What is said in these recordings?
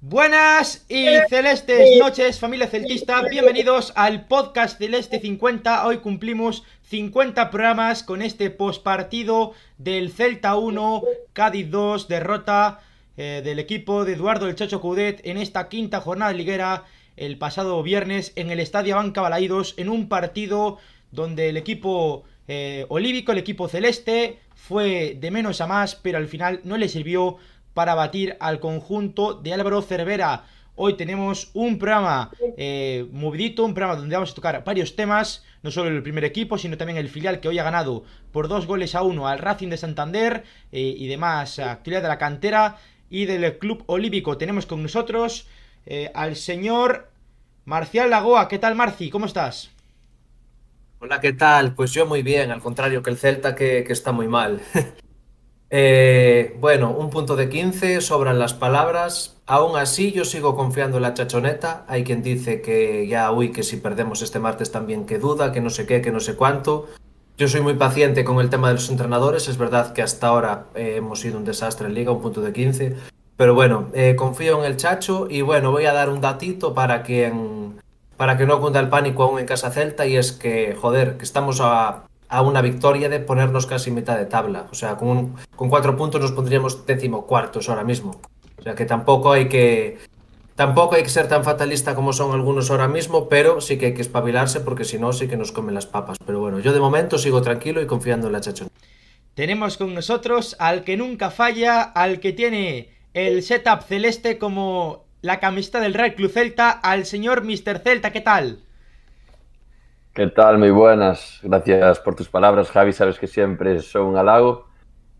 Buenas y celestes noches, familia celtista. Bienvenidos al podcast Celeste 50. Hoy cumplimos 50 programas con este postpartido del Celta 1, Cádiz 2, derrota eh, del equipo de Eduardo el Chacho Coudet en esta quinta jornada liguera el pasado viernes en el Estadio Banca Balaídos en un partido donde el equipo eh, olívico, el equipo celeste, fue de menos a más, pero al final no le sirvió para batir al conjunto de Álvaro Cervera. Hoy tenemos un programa eh, movidito, un programa donde vamos a tocar varios temas, no solo el primer equipo, sino también el filial que hoy ha ganado por dos goles a uno al Racing de Santander eh, y demás actividad de la cantera y del club olívico. Tenemos con nosotros eh, al señor Marcial Lagoa. ¿Qué tal, Marci? ¿Cómo estás? Hola, ¿qué tal? Pues yo muy bien, al contrario que el Celta que está muy mal. Eh, bueno, un punto de 15, sobran las palabras. Aún así, yo sigo confiando en la chachoneta. Hay quien dice que ya, uy, que si perdemos este martes también que duda, que no sé qué, que no sé cuánto. Yo soy muy paciente con el tema de los entrenadores. Es verdad que hasta ahora eh, hemos sido un desastre en liga, un punto de 15. Pero bueno, eh, confío en el chacho y bueno, voy a dar un datito para quien para que no cunda el pánico aún en casa Celta y es que, joder, que estamos a, a una victoria de ponernos casi mitad de tabla. O sea, con, con cuatro puntos nos pondríamos décimo cuartos ahora mismo. O sea que tampoco hay que tampoco hay que ser tan fatalista como son algunos ahora mismo, pero sí que hay que espabilarse porque si no sí que nos comen las papas. Pero bueno, yo de momento sigo tranquilo y confiando en la chachón. Tenemos con nosotros al que nunca falla, al que tiene el setup celeste como la camiseta del Real Club Celta, al señor Mr. Celta. ¿Qué tal? ¿Qué tal? Muy buenas. Gracias por tus palabras, Javi. Sabes que siempre son un halago.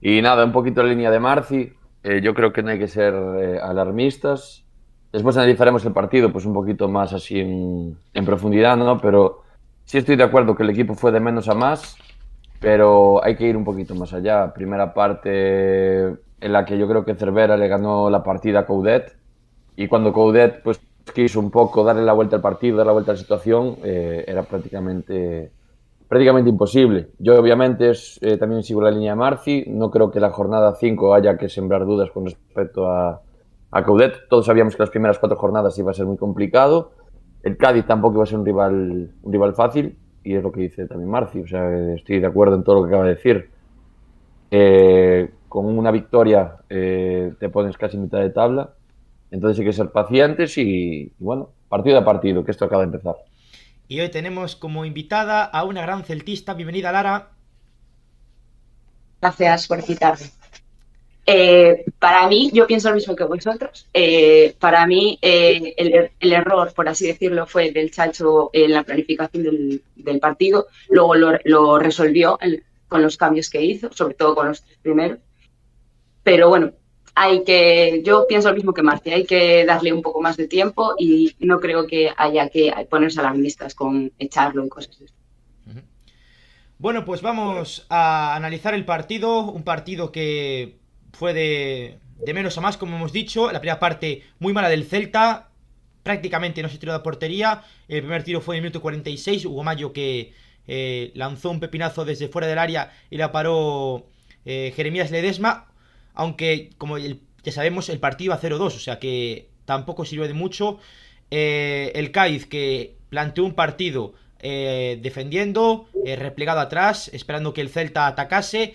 Y nada, un poquito la línea de Marci. Eh, yo creo que no hay que ser eh, alarmistas. Después analizaremos el partido, pues un poquito más así en, en, profundidad, ¿no? Pero sí estoy de acuerdo que el equipo fue de menos a más, pero hay que ir un poquito más allá. Primera parte en la que yo creo que Cervera le ganó la partida a Coudet. Y cuando Coudet, pues quiso un poco darle la vuelta al partido, dar la vuelta a la situación, eh, era prácticamente, prácticamente imposible. Yo obviamente es, eh, también sigo la línea de Marci, no creo que la jornada 5 haya que sembrar dudas con respecto a, a Coudet. Todos sabíamos que las primeras cuatro jornadas iba a ser muy complicado. El Cádiz tampoco iba a ser un rival, un rival fácil, y es lo que dice también Marci. O sea, estoy de acuerdo en todo lo que acaba de decir. Eh, con una victoria te pones casi mitad de tabla entonces hay que ser pacientes y, bueno, partido a partido, que esto acaba de empezar. Y hoy tenemos como invitada a una gran celtista. Bienvenida, Lara. Gracias por invitarme. Eh, para mí, yo pienso lo mismo que vosotros. Eh, para mí, eh, el, el, error, por así decirlo, fue del Chacho en la planificación del, del partido. Luego lo, lo resolvió el, con los cambios que hizo, sobre todo con los tres primeros. Pero bueno, hay que, yo pienso lo mismo que Marcia, hay que darle un poco más de tiempo y no creo que haya que ponerse alarmistas con echarlo y cosas así. Bueno, pues vamos a analizar el partido, un partido que fue de, de menos a más, como hemos dicho, la primera parte muy mala del Celta, prácticamente no se tiró de portería, el primer tiro fue en el minuto 46, Hugo Mayo que eh, lanzó un pepinazo desde fuera del área y la paró eh, Jeremías Ledesma, aunque como ya sabemos el partido a 0-2, o sea que tampoco sirve de mucho. Eh, el Cádiz que planteó un partido eh, defendiendo, eh, replegado atrás, esperando que el Celta atacase.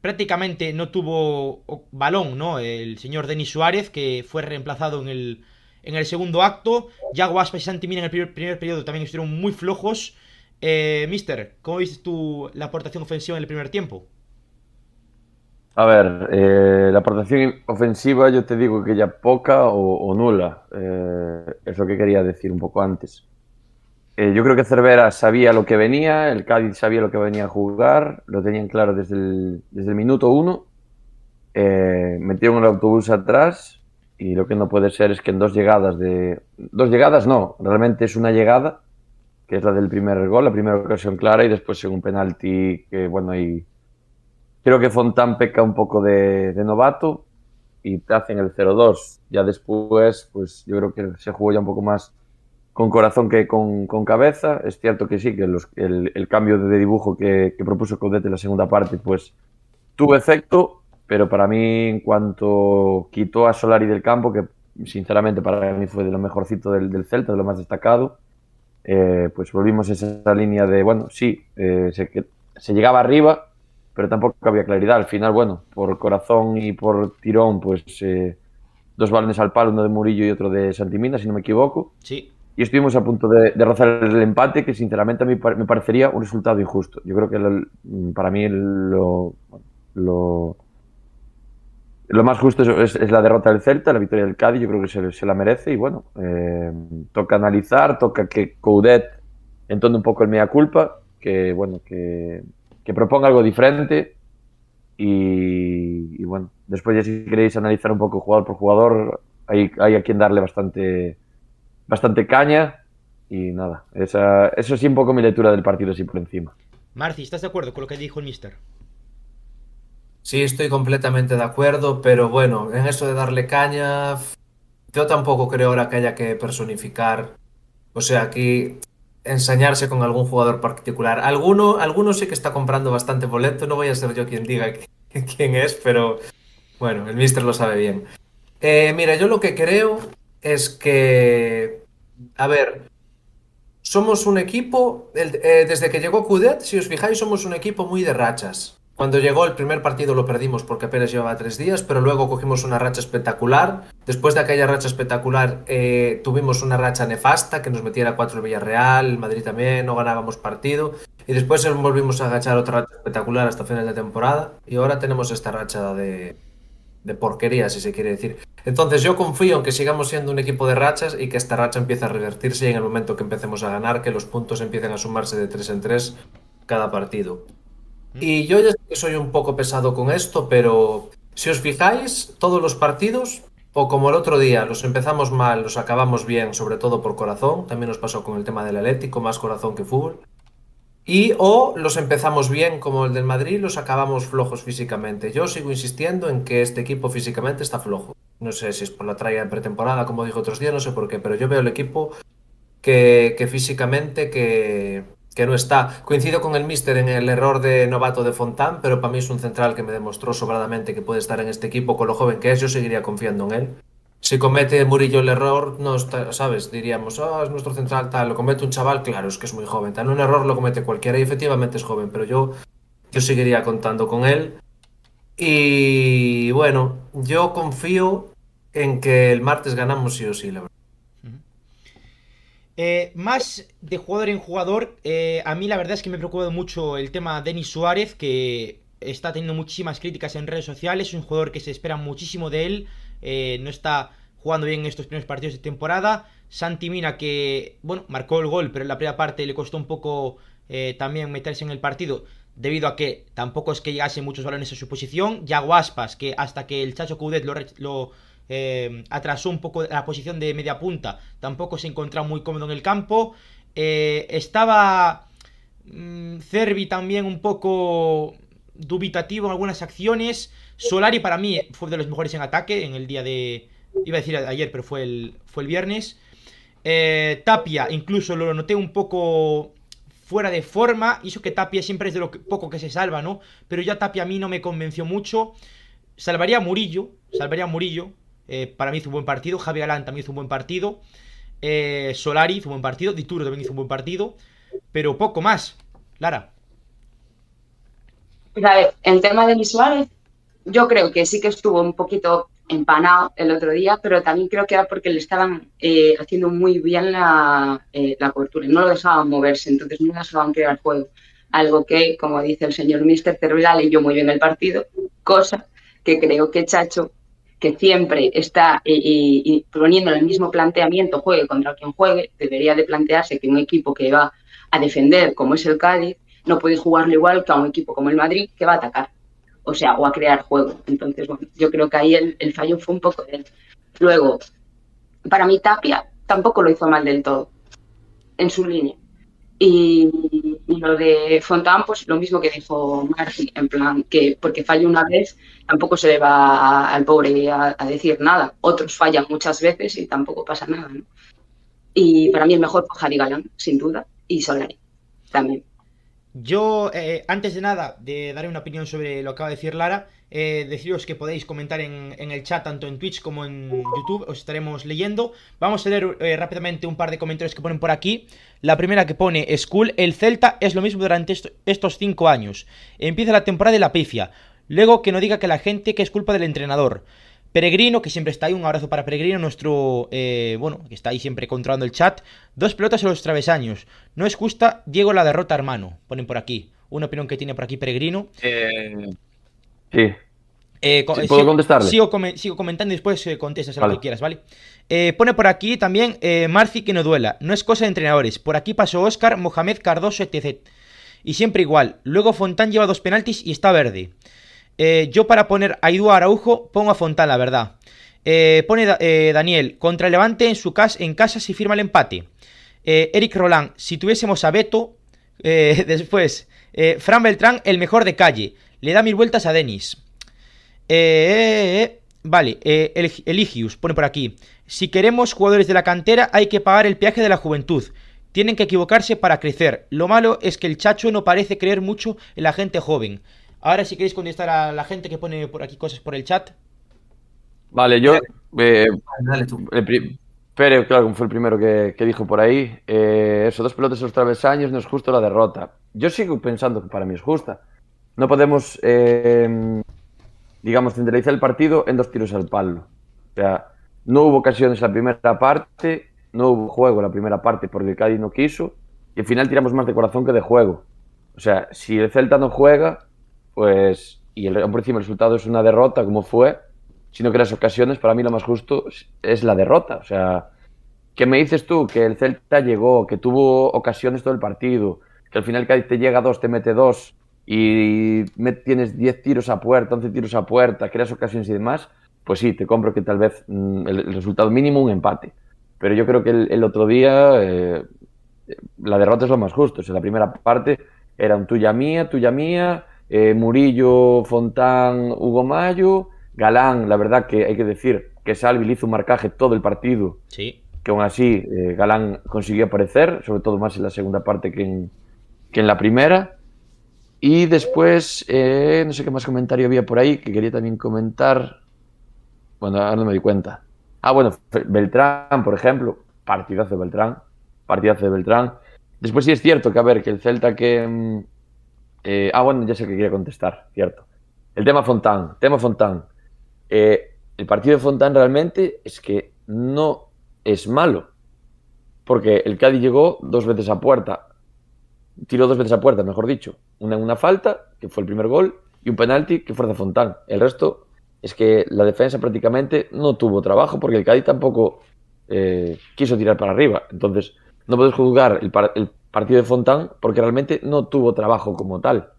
Prácticamente no tuvo balón, ¿no? El señor Denis Suárez, que fue reemplazado en el, en el segundo acto. Yago Aspas y Santi en el primer, primer periodo también estuvieron muy flojos. Mister, ¿cómo viste tú la aportación ofensiva en el primer tiempo? A ver, eh, la aportación ofensiva yo te digo que ya poca o, nula. Eh, es lo que quería decir un poco antes. Eh, yo creo que Cervera sabía lo que venía, el Cádiz sabía lo que venía a jugar, lo tenían claro desde el, desde el minuto uno. Eh, metieron el autobús atrás y lo que no puede ser es que en dos llegadas de... Dos llegadas no, realmente es una llegada, que es la del primer gol, la primera ocasión clara y después un penalti que, bueno, ahí Creo que Fontán peca un poco de, de novato y te hacen el 0-2. Ya después, pues yo creo que se jugó ya un poco más con corazón que con, con cabeza. Es cierto que sí, que los, el, el, cambio de dibujo que, que propuso Coudet en la segunda parte, pues tuvo efecto, pero para mí, en cuanto quitó a Solari del campo, que sinceramente para mí fue de lo mejorcito del, del Celta, de lo más destacado. Eh, pues volvimos a esa línea de, bueno, sí, eh, se, se, llegaba arriba, pero tampoco había claridad. Al final, bueno, por corazón y por tirón, pues eh, dos balones al palo, uno de Murillo y otro de Santimina, si no me equivoco. Sí. Y estuvimos a punto de, de rozar el empate, que sinceramente a mí me parecería un resultado injusto. Yo creo que lo, para mí lo, lo lo más justo es, es, la derrota del Celta, la victoria del Cádiz, yo creo que se, se la merece y bueno, eh, toca analizar, toca que Coudet entonde un poco el mea culpa, que bueno, que, que proponga algo diferente y, y, bueno, después ya si queréis analizar un poco jugador por jugador, hay, hay a quien darle bastante, bastante caña y nada, esa, eso sí un poco mi lectura del partido así por encima. Marci, ¿estás de acuerdo con lo que dijo el mister? Sí, estoy completamente de acuerdo, pero bueno, en eso de darle caña, yo tampoco creo ahora que haya que personificar, o sea, aquí ensañarse con algún jugador particular. Alguno, alguno sí que está comprando bastante boleto, no voy a ser yo quien diga quién es, pero bueno, el mister lo sabe bien. Eh, mira, yo lo que creo es que, a ver, somos un equipo, eh, desde que llegó Cudet, si os fijáis, somos un equipo muy de rachas. Cuando llegó el primer partido lo perdimos porque apenas llevaba tres días, pero luego cogimos una racha espectacular. Después de aquella racha espectacular eh, tuvimos una racha nefasta que nos metiera cuatro el Villarreal, el Madrid también, no ganábamos partido. Y después volvimos a agachar otra racha espectacular hasta final de temporada. Y ahora tenemos esta racha de, porquería, si se quiere decir. Entonces yo confío en que sigamos siendo un equipo de rachas y que esta racha empiece a revertirse y en el momento que empecemos a ganar, que los puntos empiecen a sumarse de tres en tres cada partido. Y yo ya sé que soy un poco pesado con esto, pero si os fijáis, todos los partidos, o como el otro día, los empezamos mal, los acabamos bien, sobre todo por corazón, también nos pasó con el tema del Atlético, más corazón que fútbol. Y o los empezamos bien como el del Madrid, los acabamos flojos físicamente. Yo sigo insistiendo en que este equipo físicamente está flojo. No sé si es por la traya de pretemporada, como dijo otros días, no sé por qué, pero yo veo el equipo que, que físicamente que, que no está. Coincido con el Mister en el error de novato de Fontán, pero para mí es un central que me demostró sobradamente que puede estar en este equipo con lo joven que es. Yo seguiría confiando en él. Si comete Murillo el error, no está, ¿sabes? Diríamos, oh, es nuestro central tal. Lo comete un chaval, claro, es que es muy joven. Tal, un error lo comete cualquiera y efectivamente es joven, pero yo, yo seguiría contando con él. Y bueno, yo confío en que el martes ganamos sí o sí, la verdad. Eh, más de jugador en jugador, eh, a mí la verdad es que me preocupa mucho el tema de Denis Suárez, que está teniendo muchísimas críticas en redes sociales, es un jugador que se espera muchísimo de él, eh, no está jugando bien en estos primeros partidos de temporada. Santi Mina, que, bueno, marcó el gol, pero en la primera parte le costó un poco eh, también meterse en el partido, debido a que tampoco es que llegase muchos balones a su posición. Yago Aspas, que hasta que el Chacho Coudet lo, lo eh, atrasó un poco la posición de media punta, tampoco se encontraba muy cómodo en el campo. Eh, estaba mmm, Cervi también un poco dubitativo en algunas acciones. Solari para mí fue de los mejores en ataque en el día de... Iba a decir ayer, pero fue el, fue el viernes. Eh, Tapia incluso lo noté un poco fuera de forma. Y eso que Tapia siempre es de lo poco que se salva, ¿no? Pero ya Tapia a mí no me convenció mucho. Salvaría a Murillo. Salvaría a Murillo. Eh, para mí hizo un buen partido. Javi Galán también hizo un buen partido. Eh, Solari hizo un buen partido. Dituro también hizo un buen partido. Pero poco más. Lara. Pues a ver, el tema de Luis Suárez, yo creo que sí que estuvo un poquito empanado el otro día, pero también creo que era porque le estaban eh, haciendo muy bien la, eh, la, cobertura, no lo dejaban moverse, entonces no dejaban crear juego. Algo que, como dice el señor Mister Cervela, leyó muy bien el partido, cosa que creo que Chacho que siempre está eh, eh, poniendo el mismo planteamiento, juegue contra quien juegue, debería de plantearse que un equipo que va a defender, como es el Cádiz, no puede jugarlo igual que a un equipo como el Madrid, que va a atacar, o sea, o a crear juego. Entonces, bueno, yo creo que ahí el, el fallo fue un poco de él. Luego, para mí Tapia tampoco lo hizo mal del todo en su línea. Y, y, lo de Fontán, pues lo mismo que dijo Marci, en plan, que porque falla una vez, tampoco se le va al pobre a, a, decir nada. Otros fallan muchas veces y tampoco pasa nada, ¿no? Y para mí el mejor fue Javi Galán, sin duda, y Solari también. Yo, eh, antes de nada, de dar una opinión sobre lo que acaba de decir Lara, eh, deciros que podéis comentar en, el chat, tanto en Twitch como en YouTube, os estaremos leyendo. Vamos a leer eh, rápidamente un par de comentarios que ponen por aquí. La primera que pone, School, el Celta es lo mismo durante est estos cinco años. Empieza la temporada de la pifia. Luego que no diga que la gente que es culpa del entrenador. Peregrino, que siempre está ahí, un abrazo para Peregrino, nuestro, eh, bueno, que está ahí siempre controlando el chat. Dos pelotas en los travesaños. No es justa, Diego la derrota, hermano. Ponen por aquí. Una opinión que tiene por aquí Peregrino. Eh, sí. Eh, sí, ¿Puedo sigo, contestarle? Sigo, come, sigo, comentando y después eh, contestas a vale. lo que quieras, ¿vale? Eh, pone por aquí también eh, Marci que no duela. No es cosa de entrenadores. Por aquí pasó Oscar, Mohamed, Cardoso, etc. Y siempre igual. Luego Fontán lleva dos penaltis y está verde. Eh, yo para poner a Idu Araujo pongo a Fontán, la verdad. Pone Daniel, contra el Levante en su casa, en casa si firma el empate. Eric Roland, si tuviésemos a Beto, después, Fran Beltrán, el mejor de calle. Le da mil vueltas a Denis. vale, el, Eligius pone por aquí. Si queremos jugadores de la cantera hay que pagar el peaje de la juventud. Tienen que equivocarse para crecer. Lo malo es que el Chacho no parece creer mucho en la gente joven. Ahora si queréis contestar a la gente que pone por aquí cosas por el chat. Vale, yo... Eh, Dale tú. El Pere, claro, fue el primero que, que dijo por ahí. Eh, eso, dos pelotas en los travesaños, no es justo la derrota. Yo sigo pensando que para mí es justa. No podemos, eh, digamos, centralizar el partido en dos tiros al palo. O sea, no hubo ocasiones la primera parte, no hubo juego la primera parte porque Cádiz no quiso, y al final tiramos más de corazón que de juego. O sea, si el Celta no juega, pues, y el, por encima el resultado es una derrota, como fue, sino que las ocasiones, para mí lo más justo es la derrota. O sea, ¿qué me dices tú? Que el Celta llegó, que tuvo ocasiones todo el partido, que al final Cádiz te llega a dos, te mete dos, y me, tienes 10 tiros a puerta, 11 tiros a puerta, creas ocasiones y demás, pues sí, te compro que tal vez mmm, el, el, resultado mínimo un empate. Pero yo creo que el, el otro día eh, la derrota es lo más justo. O sea, la primera parte era un tuya mía, tuya mía, eh, Murillo, Fontán, Hugo Mayo, Galán, la verdad que hay que decir que Salvi le hizo un marcaje todo el partido. Sí. Que aún así eh, Galán consiguió aparecer, sobre todo más en la segunda parte que en, que en la primera. Y después, eh, no sé qué más comentario había por ahí que quería también comentar. Bueno, ahora no me di cuenta. Ah, bueno, Beltrán, por ejemplo, partidazo de Beltrán, partidazo de Beltrán. Después sí es cierto que, a ver, que el Celta que... Eh, ah, bueno, ya sé que quería contestar, cierto. El tema Fontán, tema Fontán. Eh, el partido de Fontán realmente es que no es malo, porque el Cádiz llegó dos veces a puerta, tiró dos veces a puerta, mejor dicho. Una una falta, que fue el primer gol, y un penalti que fue de Fontán. El resto es que la defensa prácticamente no tuvo trabajo porque el Cádiz tampoco eh, quiso tirar para arriba. Entonces, no puedes juzgar el, par el, partido de Fontán porque realmente no tuvo trabajo como tal.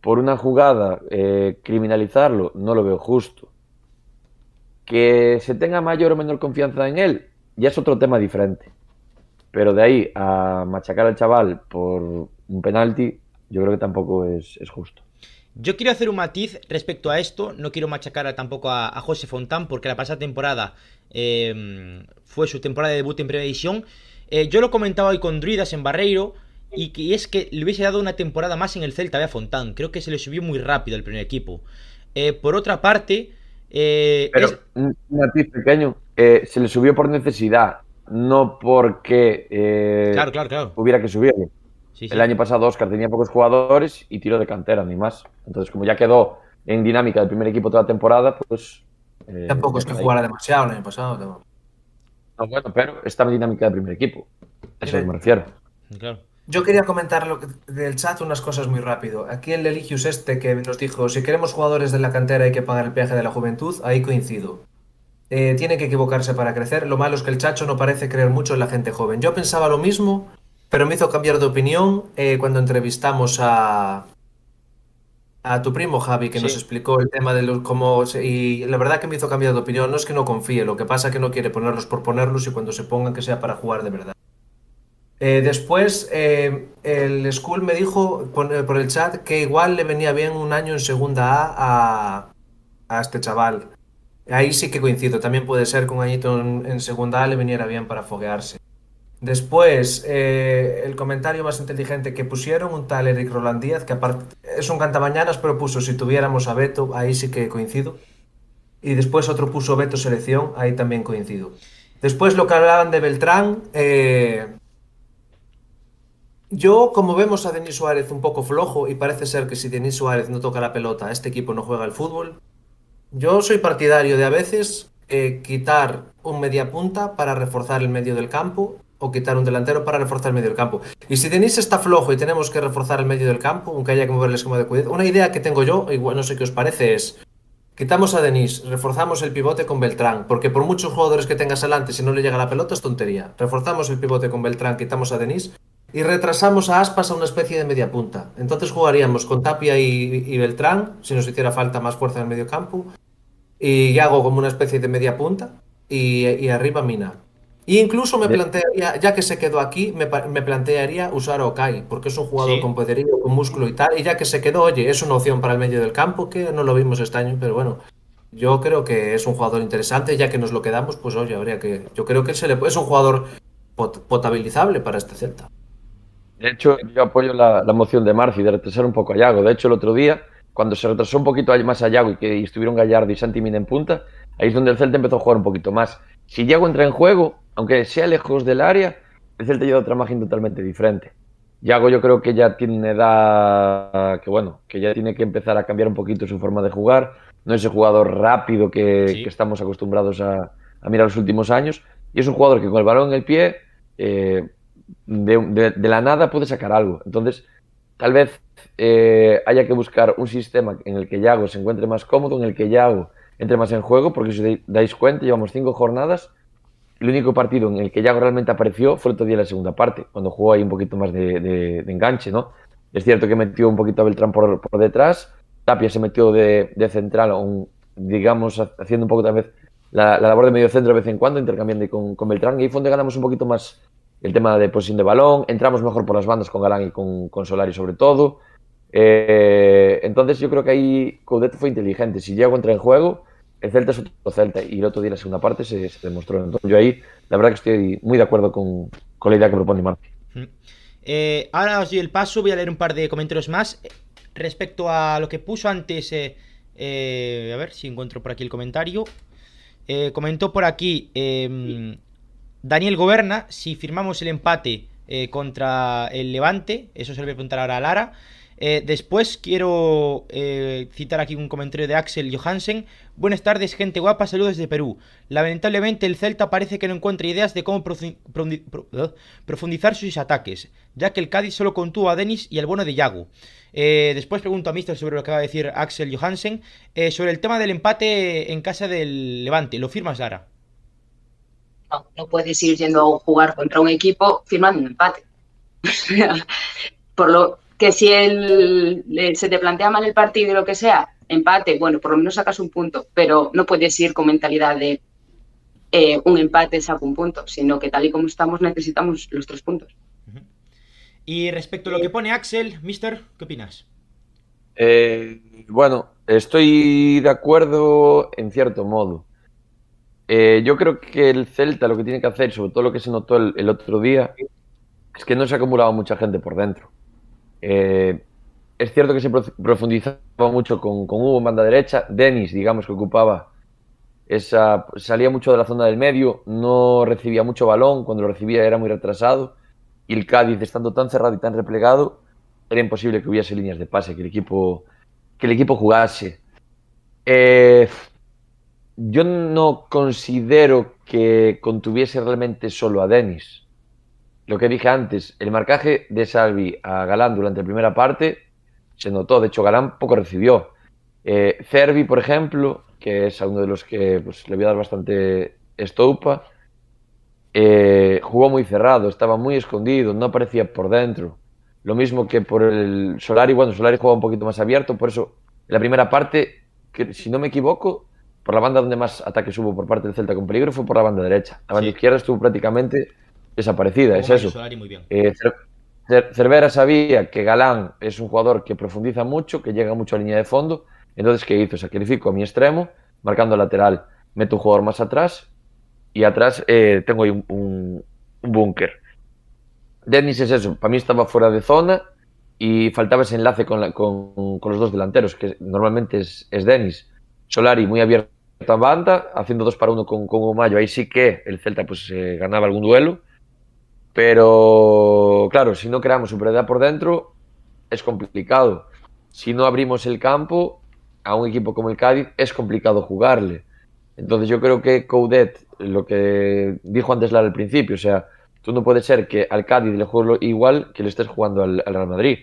Por una jugada, eh, criminalizarlo, no lo veo justo. Que se tenga mayor o menor confianza en él, ya es otro tema diferente. Pero de ahí a machacar al chaval por un penalti, yo creo que tampoco es, es justo. Yo quiero hacer un matiz respecto a esto. No quiero machacar tampoco a, a, José Fontán, porque la pasada temporada eh, fue su temporada de debut en Primera División. Eh, yo lo comentaba hoy con Druidas en Barreiro. Y que es que le hubiese dado una temporada más en el Celta a Fontán. Creo que se le subió muy rápido al primer equipo. Eh, por otra parte. eh, Pero es... un matiz pequeño. eh, se le subió por necesidad, no porque eh, Claro, claro, claro. hubiera que subirlo. Sí, sí. El año pasado Oscar tenía pocos jugadores y tiró de cantera, ni más. Entonces, como ya quedó en dinámica del primer equipo toda la temporada, pues. eh, Tampoco es que jugara demasiado el año pasado. No. No, bueno, pero estaba en dinámica del primer equipo. A eso me refiero. Claro. Yo quería comentar lo que, del chat unas cosas muy rápido. Aquí el Eligius este que nos dijo, si queremos jugadores de la cantera hay que pagar el peaje de la juventud, ahí coincido. Eh, tiene que equivocarse para crecer. Lo malo es que el Chacho no parece creer mucho en la gente joven. Yo pensaba lo mismo, pero me hizo cambiar de opinión eh, cuando entrevistamos a, a tu primo Javi, que Sí. nos explicó el tema de los cómo y la verdad que me hizo cambiar de opinión. No es que no confíe, lo que pasa es que no quiere ponerlos por ponerlos y cuando se pongan que sea para jugar de verdad. Eh, después, eh, el School me dijo por, por el chat que igual le venía bien un año en segunda A a, a este chaval. Ahí sí que coincido. También puede ser que un añito en, en segunda A le viniera bien para foguearse. Después, eh, el comentario más inteligente que pusieron, un tal Eric Roland Díaz, que aparte es un cantamañanas, pero puso si tuviéramos a Beto, ahí sí que coincido. Y después otro puso Beto Selección, ahí también coincido. Después lo que hablaban de Beltrán, eh, yo como vemos a Denis Suárez un poco flojo y parece ser que si Denis Suárez no toca la pelota, este equipo no juega al fútbol, yo soy partidario de a veces eh, quitar un media punta para reforzar el medio del campo o quitar un delantero para reforzar el medio del campo. Y si Denis está flojo y tenemos que reforzar el medio del campo, aunque haya que mover el esquema de cuidado, una idea que tengo yo, igual no sé qué os parece, es quitamos a Denis, reforzamos el pivote con Beltrán, porque por muchos jugadores que tengas adelante, si no le llega la pelota es tontería. Reforzamos el pivote con Beltrán, quitamos a Denis y retrasamos a Aspas a una especie de media punta. Entonces jugaríamos con Tapia y, Beltrán, si nos hiciera falta más fuerza en el medio campo, y hago como una especie de media punta, y, y arriba Mina. Y incluso me plantearía, ya que se quedó aquí, me, plantearía usar a Okai, porque es un jugador con poderío, con músculo y tal. Y ya que se quedó, oye, es una opción para el medio del campo, que no lo vimos este año, pero bueno, yo creo que es un jugador interesante. Ya que nos lo quedamos, pues oye, habría que. Yo creo que se le, es un jugador potabilizable para este Celta. De hecho, yo apoyo la, moción de Marci de retrasar un poco a Yago. De hecho, el otro día, cuando se retrasó un poquito más a Yago y que estuvieron Gallardo y Santi Mina en punta, ahí es donde el Celta empezó a jugar un poquito más. Si Yago entra en juego, aunque sea lejos del área, el Celta lleva otra imagen totalmente diferente. Yago yo creo que ya tiene edad que bueno, que ya tiene que empezar a cambiar un poquito su forma de jugar. No es ese jugador rápido que, estamos acostumbrados a, mirar los últimos años. Y es un jugador que con el balón en el pie, eh, de, la nada puede sacar algo. Entonces, tal vez eh, haya que buscar un sistema en el que Yago se encuentre más cómodo, en el que Yago entre más en juego, porque si os dais cuenta, llevamos cinco jornadas el único partido en el que Yago realmente apareció fue el otro día en la segunda parte, cuando jugó ahí un poquito más de, enganche, ¿no? Es cierto que metió un poquito a Beltrán por, detrás, Tapia se metió de, central, digamos, haciendo un poco tal vez la, labor de medio centro de vez en cuando, intercambiando con, con Beltrán, y ahí fue donde ganamos un poquito más el tema de posición de balón, entramos mejor por las bandas con Galán y con, con Solari sobre todo. Eh, entonces yo creo que ahí Coudet fue inteligente. Si Yago entra en juego, el Celta es otro Celta y el otro día, la segunda parte, se, demostró. Entonces, yo ahí, la verdad que estoy muy de acuerdo con, la idea que propone Marti. Eh, ahora os doy el paso, voy a leer un par de comentarios más. Respecto a lo que puso antes, eh, eh, a ver si encuentro por aquí el comentario. comentó por aquí em, Daniel Goberna si firmamos el empate contra el Levante. Eso se lo voy a preguntar ahora a Lara. Eh, después quiero eh, citar aquí un comentario de Axel Johansen. Buenas tardes, gente guapa, saludos desde Perú. Lamentablemente el Celta parece que no encuentra ideas de cómo profundizar sus ataques, ya que el Cádiz solo contuvo a Denis y al bono de Yago. Eh, después pregunto a Mister sobre lo que va a decir Axel Johansen. sobre el tema del empate en casa del Levante, ¿lo firmas, Lara? No, no puedes ir yendo a jugar contra un equipo firmando un empate. Por lo, que si se te plantea mal el partido y lo que sea, empate, bueno, por lo menos sacas un punto, pero no puedes ir con mentalidad de eh, un empate saco un punto, sino que tal y como estamos necesitamos los tres puntos. Y respecto a lo que pone Axel, Mister, ¿qué opinas? Eh, bueno, estoy de acuerdo en cierto modo. Eh, yo creo que el Celta lo que tiene que hacer, sobre todo lo que se notó el otro día, es que no se ha acumulado mucha gente por dentro. Eh, es cierto que se profundizaba mucho con, Hugo en banda derecha. Denis, digamos que ocupaba esa. salía mucho de la zona del medio, no recibía mucho balón, cuando lo recibía era muy retrasado. Y el Cádiz, estando tan cerrado y tan replegado, era imposible que hubiese líneas de pase, que el equipo, que el equipo jugase. Eh, yo no considero que contuviese realmente solo a Denis lo que dije antes, el marcaje de Salvi a Galán durante la primera parte se notó. De hecho, Galán poco recibió. Eh, Cervi, por ejemplo, que es uno de los que pues, le voy a dar bastante estopa, eh, jugó muy cerrado, estaba muy escondido, no aparecía por dentro. Lo mismo que por el Solari, bueno, Solari jugaba un poquito más abierto, por eso en la primera parte, que si no me equivoco, por la banda donde más ataques hubo por parte del Celta con peligro fue por la banda derecha. La banda izquierda estuvo prácticamente desaparecida, es eso. Eh, Cervera sabía que Galán es un jugador que profundiza mucho, que llega mucho a línea de fondo, entonces ¿qué hizo? Sacrifico a mi extremo, marcando lateral, meto un jugador más atrás y atrás eh, tengo ahí un, búnker. Denis es eso, para mí estaba fuera de zona y faltaba ese enlace con, la, con, con los dos delanteros, que normalmente es, es Denis. Solari muy abierto a banda, haciendo dos para uno con, con Mayo. Ahí sí que el Celta pues eh, ganaba algún duelo. Pero claro, si no creamos superioridad por dentro, es complicado. Si no abrimos el campo a un equipo como el Cádiz, es complicado jugarle. Entonces yo creo que Coudet, lo que dijo antes Lara al principio, o sea, tú no puedes ser que al Cádiz le juegues igual que le estés jugando al, al Real Madrid.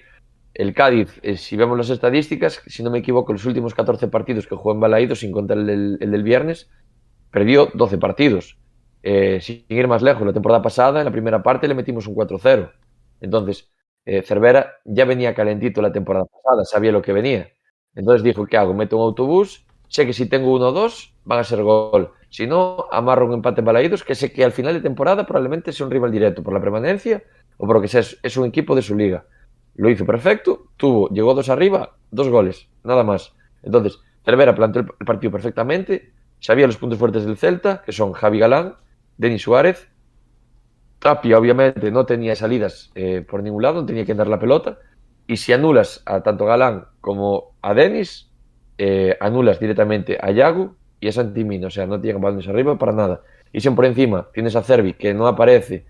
El Cádiz, eh, si vemos las estadísticas, si no me equivoco, los últimos 14 partidos que jugó en Balaído, sin contar el del viernes, perdió 12 partidos. Eh, sin ir más lejos, la temporada pasada, en la primera parte, le metimos un 4-0. Entonces, eh, Cervera ya venía calentito la temporada pasada, sabía lo que venía. Entonces dijo, ¿qué hago? Meto un autobús, sé que si tengo uno o dos, van a ser gol. Si no, amarro un empate Balaídos, que sé que al final de temporada probablemente sea un rival directo por la permanencia o porque sea, es un equipo de su liga. Lo hizo perfecto, tuvo, llegó dos arriba, dos goles, nada más. Entonces, Cervera planteó el partido perfectamente, sabía los puntos fuertes del Celta, que son Javi Galán, Denis Suárez. Tapia, obviamente, no tenía salidas eh, por ningún lado, no tenía que dar la pelota. Y si anulas a tanto Galán como a Denis, eh, anulas directamente a Yago y a Santimino. O sea, no tienen balones arriba para nada. Y si por encima tienes a Cervi, que no aparece.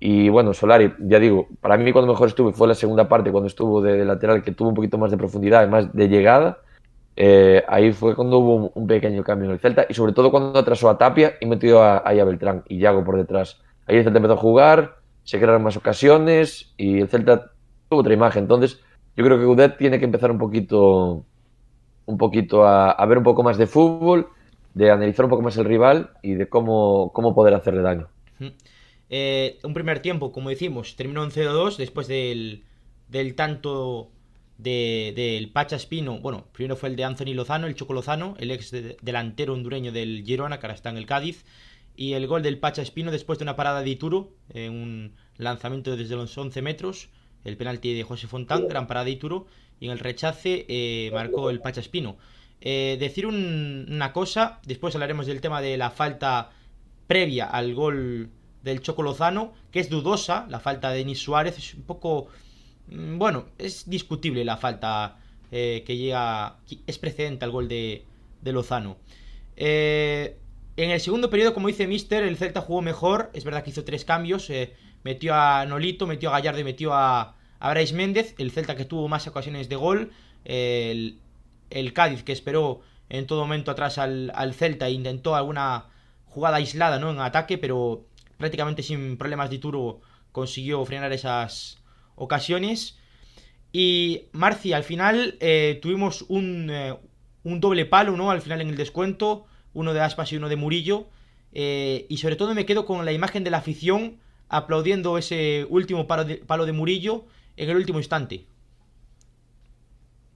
Y bueno, Solari, ya digo, para mí cuando mejor estuve fue la segunda parte, cuando estuvo de, de lateral, que tuvo un poquito más de profundidad más de llegada. Eh, ahí fue cuando hubo un, pequeño cambio en el Celta y sobre todo cuando atrasó a Tapia y metió a, a Beltrán y Yago por detrás. Ahí el Celta empezó a jugar, se crearon más ocasiones y el Celta tuvo otra imagen. Entonces, yo creo que Gudet tiene que empezar un poquito, un poquito a, a, ver un poco más de fútbol, de analizar un poco más el rival y de cómo, cómo poder hacerle daño. Eh, un primer tiempo, como decimos, terminó en 0-2 después del, del tanto del de, Pacha Espino, bueno, primero fue el de Anthony Lozano, el Choco Lozano, el ex de, delantero hondureño del Girona, que ahora está en el Cádiz, y el gol del Pacha Espino después de una parada de Ituro, en un lanzamiento desde los 11 metros, el penalti de José Fontán, gran parada de Ituro, y en el rechace eh, marcó el Pacha Espino. Eh, decir un, una cosa, después hablaremos del tema de la falta previa al gol del Choco Lozano, que es dudosa, la falta de Denis Suárez, es un poco bueno, es discutible la falta eh, que llega, es precedente al gol de, Lozano. Eh, en el segundo periodo, como dice Mister, el Celta jugó mejor, es verdad que hizo tres cambios, eh, metió a Nolito, metió a Gallardo y metió a, a Méndez, el Celta que tuvo más ocasiones de gol, el, Cádiz que esperó en todo momento atrás al, al Celta e intentó alguna jugada aislada ¿no? en ataque, pero prácticamente sin problemas de Turo consiguió frenar esas, ocasiones. Y Marci, al final eh, tuvimos un, eh, un, doble palo, ¿no? Al final en el descuento, uno de Aspas y uno de Murillo. Eh, y sobre todo me quedo con la imagen de la afición aplaudiendo ese último palo de, Murillo en el último instante.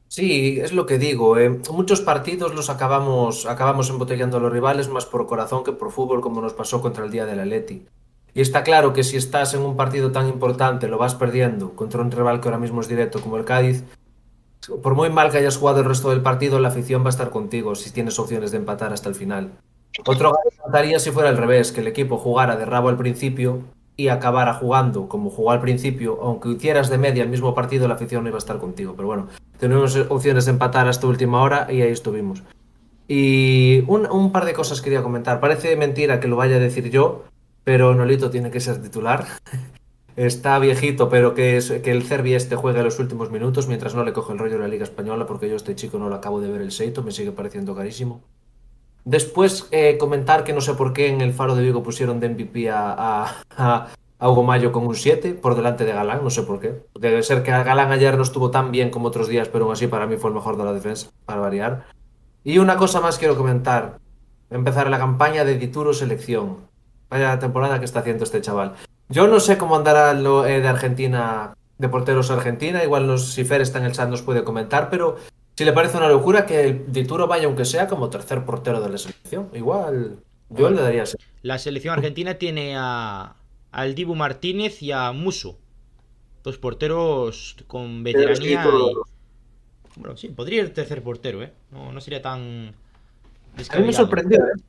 Sí, es lo que digo. Muchos partidos los acabamos, acabamos embotellando a los rivales más por corazón que por fútbol, como nos pasó contra el día del Atleti. Y está claro que si estás en un partido tan importante, lo vas perdiendo contra un rival que ahora mismo es directo como el Cádiz, por muy mal que hayas jugado el resto del partido, la afición va a estar contigo si tienes opciones de empatar hasta el final. Otro encantaría si fuera al revés, que el equipo jugara de rabo al principio y acabara jugando como jugó al principio, aunque hicieras de media el mismo partido, la afición no iba a estar contigo. Pero bueno, tenemos opciones de empatar hasta última hora y ahí estuvimos. Y un, un par de cosas quería comentar. Parece mentira que lo vaya a decir yo, pero Nolito tiene que ser titular. Está viejito, pero que, es, que el Cervi este juegue los últimos minutos mientras no le coge el rollo de la Liga Española, porque yo este chico no lo acabo de ver el Seito, me sigue pareciendo carísimo. Después eh, comentar que no sé por qué en el Faro de Vigo pusieron de MVP a, a, a Hugo Mayo con un 7 por delante de Galán, no sé por qué. Debe ser que Galán ayer no estuvo tan bien como otros días, pero aún así para mí fue el mejor de la defensa, para variar. Y una cosa más quiero comentar. Empezar la campaña de Dituro Selección. Vaya temporada que está haciendo este chaval. Yo no sé cómo andará lo eh, de Argentina, de porteros Argentina. Igual nos, si Fer está en el chat nos puede comentar, pero si le parece una locura que el Dituro vaya, aunque sea como tercer portero de la selección. Igual, yo bueno, le daría ese. La selección argentina tiene a al Dibu Martínez y a Muso. Dos porteros con veteranía. Y... Bueno, sí, podría ir tercer portero, ¿eh? No, no sería tan. A mí me sorprendió, ¿eh?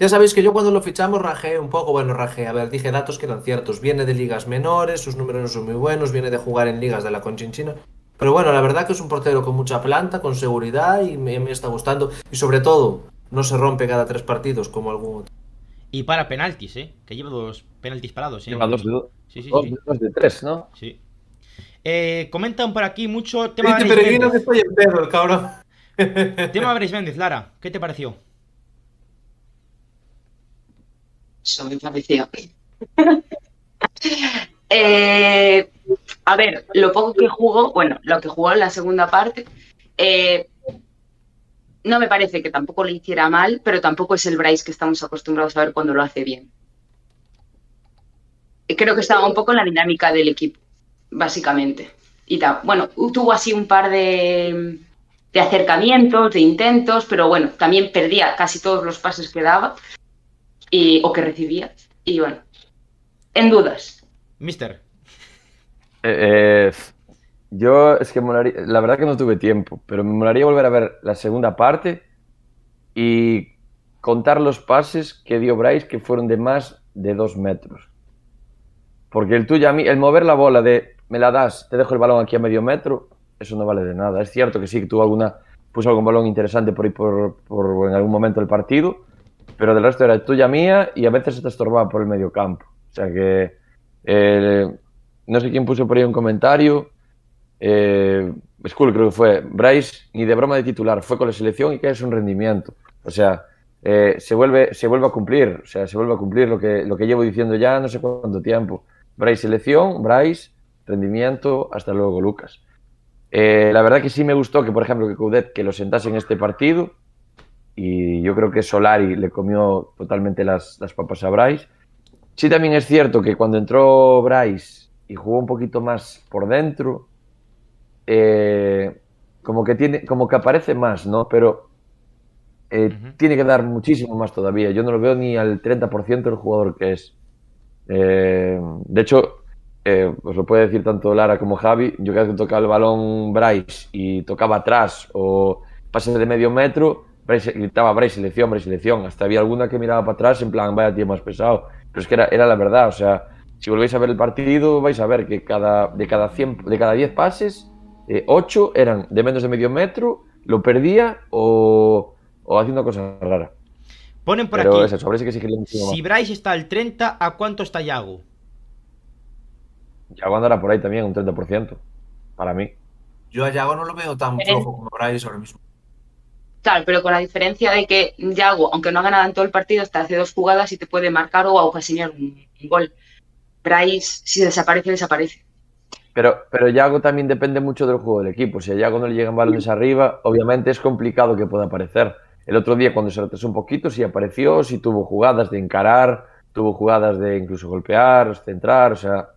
Ya sabéis que yo cuando lo fichamos rajé un poco, bueno, rajé, a ver, dije datos que eran ciertos. Viene de ligas menores, sus números no son muy buenos, viene de jugar en ligas de la Conchinchina. Pero bueno, la verdad que es un portero con mucha planta, con seguridad y me, me está gustando. Y sobre todo, no se rompe cada tres partidos como algún otro. Y para penaltis, ¿eh? Que lleva dos penaltis parados. ¿eh? Lleva dos de, Sí, sí, dos, sí. dos de tres, ¿no? sí. Eh, comentan por aquí mucho tema que Méndez. estoy en pedo, el cabrón. Tema Brais Méndez, Lara, ¿qué te pareció? Eso me pareció. Eh, a ver, lo poco que jugó, bueno, lo que jugó en la segunda parte, eh, no me parece que tampoco le hiciera mal, pero tampoco es el Bryce que estamos acostumbrados a ver cuando lo hace bien. Creo que estaba un poco en la dinámica del equipo, básicamente. Y bueno, tuvo así un par de acercamientos, de intentos, pero bueno, también perdía casi todos los pases que daba y, o que recibía. Y bueno, en dudas. Mister. Eh, eh, yo es que molaría, la verdad que no tuve tiempo, pero me molaría volver a ver la segunda parte y contar los pases que dio Bryce que fueron de más de dos metros. Porque el tuyo a mí, el mover la bola de me la das, te dejo el balón aquí a medio metro, eso no vale de nada. Es cierto que sí que tuvo alguna, puso algún balón interesante por ahí por, por en algún momento del partido, pero del resto era tuya mía y a veces se te estorbaba por el medio campo. O sea que eh, no sé quién puso por ahí un comentario. Eh, Skull creo que fue. Bryce, ni de broma de titular, fue con la selección y que es un rendimiento. O sea, eh, se, vuelve, se vuelve a cumplir. O sea, se vuelve a cumplir lo que, lo que llevo diciendo ya no sé cuánto tiempo. Bryce selección, Bryce, rendimiento, hasta luego, Lucas. Eh, la verdad que sí me gustó que, por ejemplo, que Coudet que lo sentase en este partido. Y yo creo que Solari le comió totalmente las, las papas a Bryce. Sí, también es cierto que cuando entró Bryce y jugó un poquito más por dentro, eh, como que tiene, como que aparece más, ¿no? Pero eh, tiene que dar muchísimo más todavía. Yo no lo veo ni al 30% del jugador que es. Eh, de hecho, eh, os lo puede decir tanto Lara como Javi. Yo cada vez que tocaba el balón Bryce y tocaba atrás o pase de medio metro, Bryce, gritaba Bryce selección, Bryce selección. Hasta había alguna que miraba para atrás en plan, vaya tío más pesado. Pero es que era, era la verdad, o sea, si volvéis a ver el partido, vais a ver que cada, de, cada 100, de cada 10 pases, eh, 8 eran de menos de medio metro, lo perdía o, o haciendo cosas raras. Ponen por Pero aquí. es eso, que. Si Bryce está al 30, ¿a cuánto está Yago? Ya andará por ahí también, un 30%, para mí. Yo a Yago no lo veo tan Eh. flojo como Bryce ahora mismo. Claro, pero con la diferencia de que Yago, aunque no haga nada en todo el partido, hasta hace dos jugadas y te puede marcar o ocasionar un, un gol. Bryce, si desaparece, desaparece. Pero, pero Yago también depende mucho del juego del equipo. Si a Yago no le llegan balones arriba, obviamente es complicado que pueda aparecer. El otro día, cuando se retrasó un poquito, sí apareció, sí tuvo jugadas de encarar, tuvo jugadas de incluso golpear, centrar, o sea,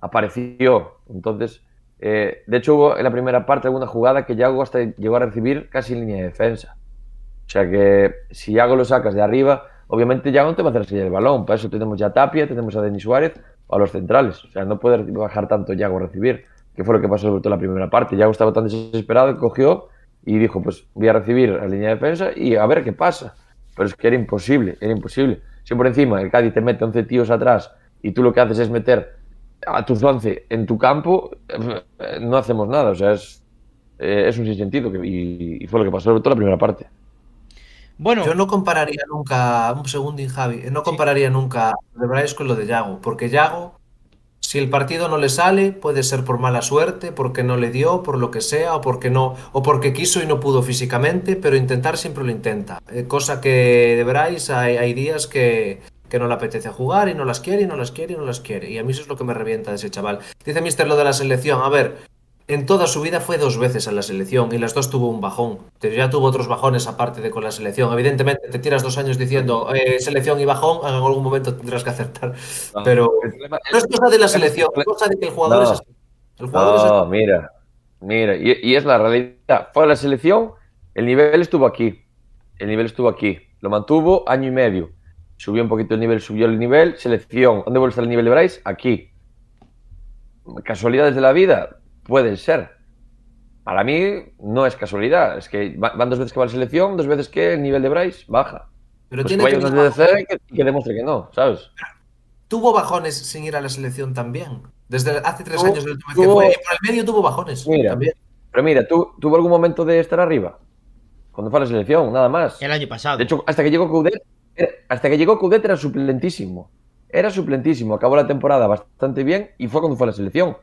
apareció. Entonces, eh, de hecho, hubo en la primera parte alguna jugada que Yago hasta llegó a recibir casi línea de defensa. O sea que si Yago lo sacas de arriba, obviamente Yago no te va a hacer seguir el balón. Para eso tenemos ya a Tapia, tenemos a Denis Suárez o a los centrales. O sea, no puede bajar tanto Yago a recibir, que fue lo que pasó sobre todo en la primera parte. Yago estaba tan desesperado que cogió y dijo, pues voy a recibir a línea de defensa y a ver qué pasa. Pero es que era imposible, era imposible. Si por encima el Cádiz te mete 11 tíos atrás y tú lo que haces es meter a tus 11 en tu campo, eh, no hacemos nada. O sea, es, eh, es un sinsentido que, y, y fue lo que pasó sobre todo la primera parte. Bueno, Yo no compararía nunca, un segundín Javi, eh, no compararía nunca lo de Bryce con lo de Yago, porque Yago, si el partido no le sale, puede ser por mala suerte, porque no le dio, por lo que sea, o porque no, o porque quiso y no pudo físicamente, pero intentar siempre lo intenta. Eh, cosa que de Bryce hay, hay días que, que no le apetece jugar y no las quiere y no las quiere y no las quiere. Y a mí eso es lo que me revienta de ese chaval. Dice Mister lo de la selección, a ver, en toda su vida fue dos veces a la selección y las dos tuvo un bajón. Pero ya tuvo otros bajones aparte de con la selección. Evidentemente, te tiras dos años diciendo eh, selección y bajón, en algún momento tendrás que acertar. Pero no es cosa de la selección, es cosa de que el jugador No. es así. El jugador es así. No, mira, mira, y, y es la realidad. Fue a la selección, el nivel estuvo aquí, el nivel estuvo aquí, lo mantuvo año y medio, subió un poquito el nivel, subió el nivel, selección, ¿dónde vuelve a estar el nivel de Bryce? Aquí. Casualidades de la vida, pueden ser. Para mí no es casualidad, es que va- van dos veces que va a la selección, dos veces que el nivel de Bryce baja. Pero Pues tiene que que que, demuestre que no, ¿sabes? tuvo bajones sin ir a la selección también. Desde hace tres Tuvo- años vez que fue. Y por el medio tuvo bajones Mira. también. Pero mira, ¿tú, ¿tuvo algún momento de estar arriba? Cuando fue a la selección, nada más. El año pasado. De hecho, hasta que llegó Coudet, hasta que llegó Coudet era suplentísimo. Era suplentísimo. Acabó la temporada bastante bien y fue cuando fue a la selección.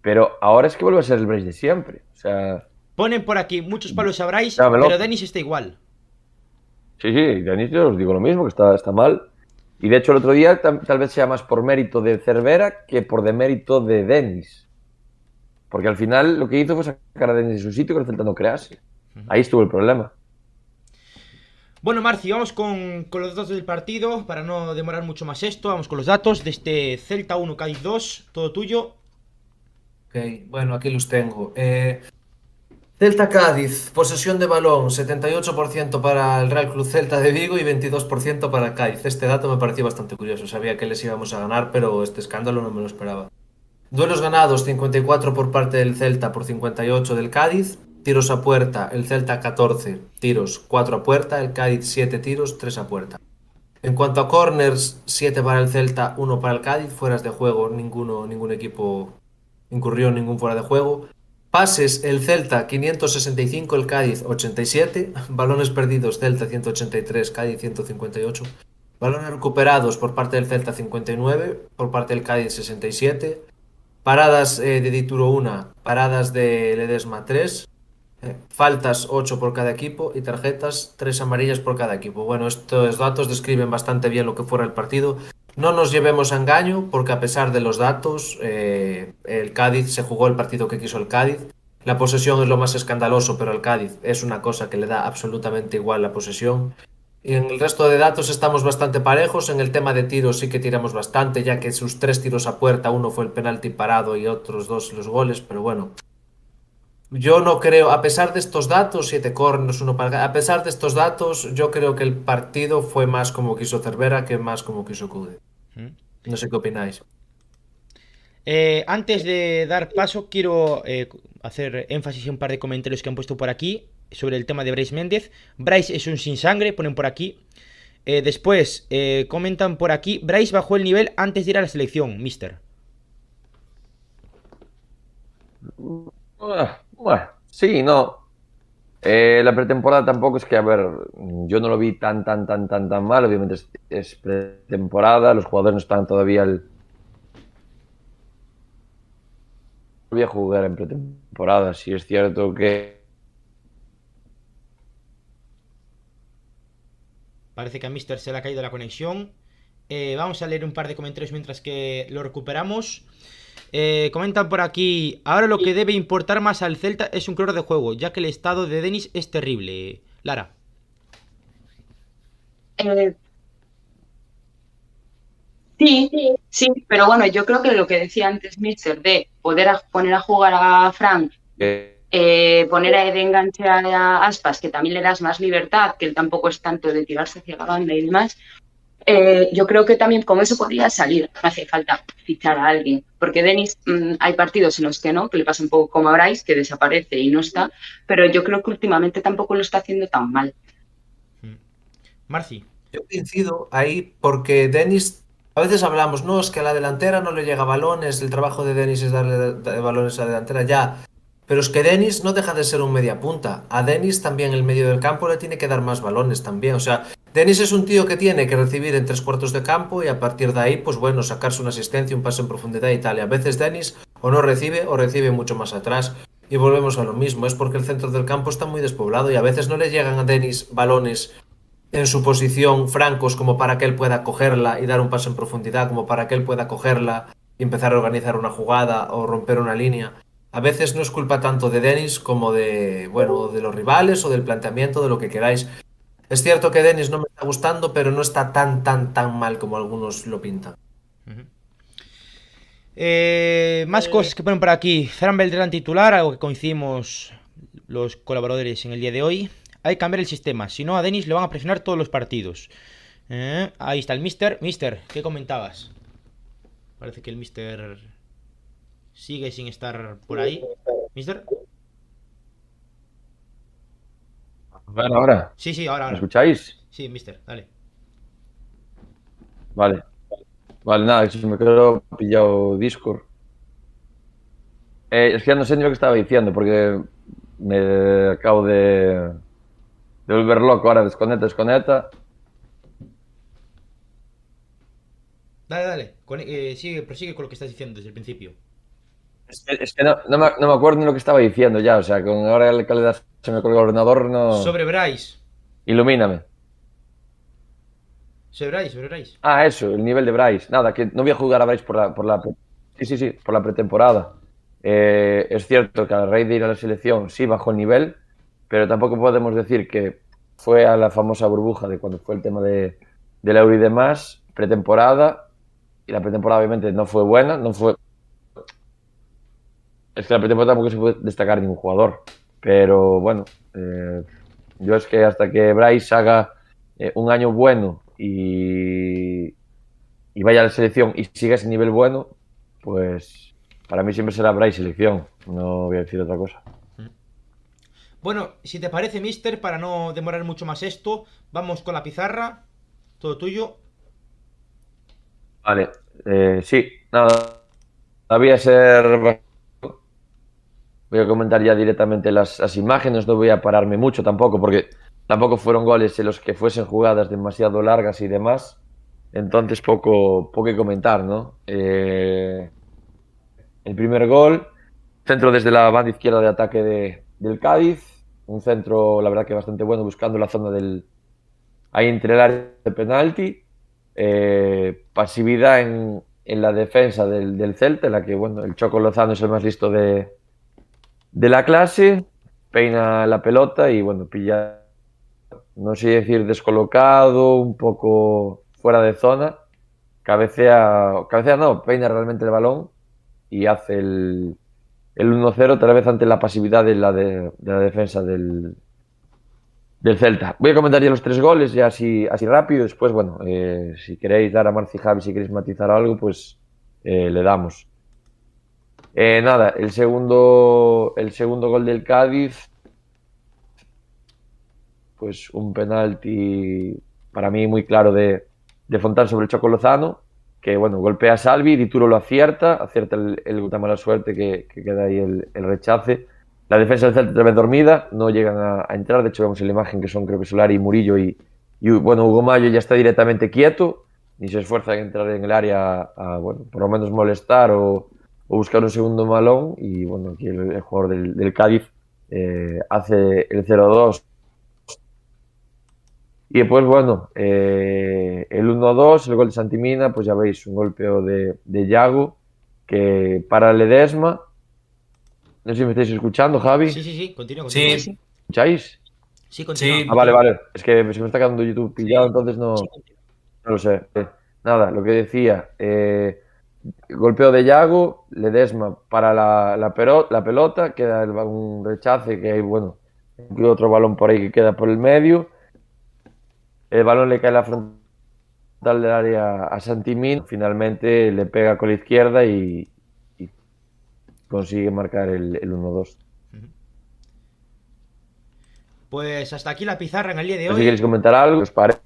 Pero ahora es que vuelve a ser el Brace de siempre. O sea, Ponen por aquí, muchos palos sabráis, pero Denis está igual. sí, sí, Denis, yo os digo lo mismo, que está, está mal. Y de hecho, el otro día tal vez sea más por mérito de Cervera que por demérito de Denis. Porque al final lo que hizo fue sacar a Denis de su sitio que el Celta no crease. Ahí estuvo el problema. Bueno, Marci, vamos con, con los datos del partido para no demorar mucho más esto. Vamos con los datos de este Celta 1, Cádiz 2, todo tuyo. Ok, bueno, aquí los tengo. Eh, Celta Cádiz, posesión de balón, 78% para el Real Club Celta de Vigo y 22% para Cádiz. Este dato me pareció bastante curioso. Sabía que les íbamos a ganar, pero este escándalo no me lo esperaba. Duelos ganados, 54 por parte del Celta por 58 del Cádiz. Tiros a puerta, el Celta 14 tiros, 4 a puerta, el Cádiz 7 tiros, 3 a puerta. En cuanto a corners, 7 para el Celta, 1 para el Cádiz. Fueras de juego, ninguno, ningún equipo incurrió en ningún fuera de juego. Pases, el Celta 565, el Cádiz 87. Balones perdidos, Celta 183, Cádiz 158. Balones recuperados por parte del Celta 59, por parte del Cádiz 67. Paradas eh, de Dituro 1, paradas de Ledesma 3. Eh, faltas 8 por cada equipo y tarjetas 3 amarillas por cada equipo. Bueno, estos datos describen bastante bien lo que fuera el partido. No nos llevemos a engaño, porque a pesar de los datos, eh, el Cádiz se jugó el partido que quiso el Cádiz. La posesión es lo más escandaloso, pero al Cádiz es una cosa que le da absolutamente igual la posesión. Y en el resto de datos estamos bastante parejos. En el tema de tiros sí que tiramos bastante, ya que sus tres tiros a puerta, uno fue el penalti parado y otros dos los goles, pero bueno. Yo no creo, a pesar de estos datos, siete corners, uno para a pesar de estos datos, yo creo que el partido fue más como quiso Cervera que más como quiso Cude. No sé qué opináis. Eh, antes de dar paso, quiero eh, hacer énfasis en un par de comentarios que han puesto por aquí sobre el tema de Bryce Méndez. Bryce es un sin sangre, ponen por aquí. Eh, después, eh, comentan por aquí, Bryce bajó el nivel antes de ir a la selección, mister. Ah, Bueno, sí, no. Eh, la pretemporada tampoco es que, a ver, yo no lo vi tan, tan, tan, tan, tan mal. Obviamente es, pretemporada, los jugadores no están todavía al. Voy a jugar en pretemporada, sí es cierto que. Parece que a mister se le ha caído la conexión. Eh, vamos a leer un par de comentarios mientras que lo recuperamos. Eh, comentan por aquí, ahora lo que debe importar más al Celta es un color de juego, ya que el estado de Denis es terrible. Lara. Eh, sí, sí, pero bueno, yo creo que lo que decía antes Mister de poder a- poner a jugar a Frank, que- eh, poner a de enganche a Aspas, que también le das más libertad, que él tampoco es tanto de tirarse hacia la banda y demás. Eh, yo creo que también con eso podría salir. No hace falta fichar a alguien. Porque Denis, mm, hay partidos en los que no, que le pasa un poco como a Bryce, que desaparece y no está. Pero yo creo que últimamente tampoco lo está haciendo tan mal. Marci. Yo coincido ahí porque Denis, a veces hablamos, no, es que a la delantera no le llega balones, el trabajo de Denis es darle de- de balones a la delantera, ya. Pero es que Denis no deja de ser un media punta. A Denis también el medio del campo le tiene que dar más balones también. O sea, Denis es un tío que tiene que recibir en tres cuartos de campo y a partir de ahí, pues bueno, sacarse una asistencia, un pase en profundidad y tal. Y a veces Denis o no recibe o recibe mucho más atrás. Y volvemos a lo mismo, es porque el centro del campo está muy despoblado y a veces no le llegan a Denis balones en su posición francos como para que él pueda cogerla y dar un paso en profundidad, como para que él pueda cogerla y empezar a organizar una jugada o romper una línea. A veces no es culpa tanto de Denis como de, bueno, de los rivales o del planteamiento, de lo que queráis. Es cierto que Denis no me está gustando, pero no está tan, tan, tan mal como algunos lo pintan. Eh, más cosas que ponen por aquí. Ferran Beltrán titular, algo que coincidimos los colaboradores en el día de hoy. Hay que cambiar el sistema, si no a Denis le van a presionar todos los partidos. Eh, ahí está el Mister. Mister, ¿qué comentabas? Parece que el Mister sigue sin estar por ahí. Mister. A ver, ahora, Sí, sí, ahora, ¿me escucháis? Sí, Mister, dale. Vale. Vale, nada, se me quedó pillado Discord. Eh, es que ya no sé ni lo que estaba diciendo porque me acabo de, de volver loco. Ahora desconecta, desconecta. Dale, dale. Con- eh, sigue, prosigue con lo que estás diciendo desde el principio. Es que, es que no, no me, no me acuerdo ni lo que estaba diciendo ya. O sea, con ahora el que le das se me colgó el ordenador, no. Sobre Bryce. Ilumíname. Sobre Bryce, sobre Bryce. Ah, eso, el nivel de Bryce. Nada, que no voy a jugar a Bryce por la, por la, sí, sí, sí, por la pretemporada. Eh, es cierto que a raíz de ir a la selección sí bajó el nivel, pero tampoco podemos decir que fue a la famosa burbuja de cuando fue el tema de, del Euro y demás, pretemporada, y la pretemporada obviamente no fue buena, no fue... Es que la pretemporada tampoco se puede destacar ningún jugador, pero bueno, eh, yo es que hasta que Bryce haga eh, un año bueno y, y vaya a la selección y siga ese nivel bueno, pues para mí siempre será Bryce selección, no voy a decir otra cosa. Bueno, si te parece, mister, para no demorar mucho más esto, vamos con la pizarra. Todo tuyo. Vale, eh, sí, nada, voy a ser... Voy a comentar ya directamente las, imágenes, no voy a pararme mucho tampoco, porque tampoco fueron goles en los que fuesen jugadas demasiado largas y demás, entonces poco, poco que comentar, ¿no? Eh, el primer gol, centro desde la banda izquierda de ataque de- del Cádiz, un centro, la verdad que bastante bueno, buscando la zona del... ahí entre el área de penalti, eh, pasividad en, en la defensa del, del Celta, en la que, bueno, el Choco Lozano es el más listo de, de la clase, peina la pelota y, bueno, pilla, no sé decir descolocado, un poco fuera de zona, cabecea, cabecea no, peina realmente el balón y hace el, el 1-0 otra vez ante la pasividad de la, de, de la defensa del, del Celta. Voy a comentar ya los tres goles, ya así, así rápido. Después, bueno, eh, si queréis dar a Marci Javi, si queréis matizar algo, pues eh, le damos. Eh, nada, el segundo, el segundo gol del Cádiz, pues un penalti para mí muy claro de, de sobre el Choco Lozano, que bueno, golpea a Salvi, Dituro lo acierta, acierta el, el la mala suerte que, que queda ahí el, rechace. La defensa del Celta otra vez dormida, no llegan a, entrar, de hecho vemos en la imagen que son creo que Solari y Murillo y, bueno, Hugo Mayo ya está directamente quieto, ni se esfuerza en entrar en el área a, bueno, por lo menos molestar o, o buscar un segundo malón y bueno, aquí el, el jugador del, del Cádiz eh, hace el 0-2 y después, bueno, eh, el 1-2, el gol de Santimina, pues ya veis, un golpeo de, de Yago que para Ledesma. No sé si me estáis escuchando, Javi. Sí, sí, sí, continúa, continúa. Sí, ¿Escucháis? Sí, continúa. Sí. Ah, vale, vale. Es que se me está quedando YouTube pillado, entonces no, no lo sé. Eh, Nada, lo que decía. eh, golpeo de Yago, Ledesma para la, la, pero- la pelota, queda el, un rechace que hay, bueno, incluye otro balón por ahí que queda por el medio. El balón le cae a la frontal del área a Santimín. Finalmente le pega con la izquierda y, y consigue marcar el, el 1-2. Pues hasta aquí la pizarra en el día de sé si hoy. queréis comentar algo, ¿os parece?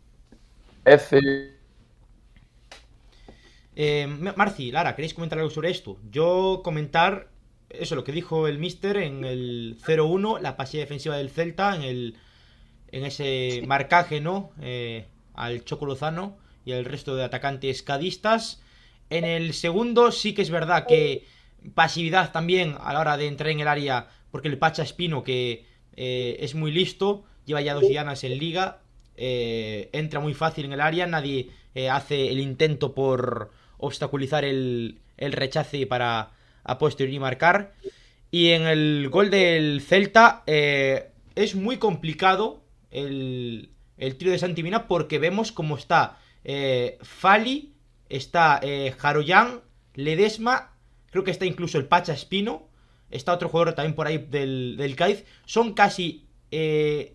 Eh, Marci, Lara, ¿queréis comentar algo sobre esto? Yo comentar eso, lo que dijo el Mister en el 0-1, la pasilla defensiva del Celta, en el en ese marcaje, ¿no? Eh, al Choco Lozano y al resto de atacantes cadistas. En el segundo sí que es verdad que pasividad también a la hora de entrar en el área, porque el Pacha Espino, que eh, es muy listo, lleva ya dos dianas en liga, eh, entra muy fácil en el área, nadie hace el intento por obstaculizar el, el rechace para a posteriori marcar. Y en el gol del Celta eh, es muy complicado el, el tiro de Santimina porque vemos cómo está eh, Fali, está eh, Ledesma, creo que está incluso el Pacha Espino, está otro jugador también por ahí del, del Cádiz. Son casi... eh,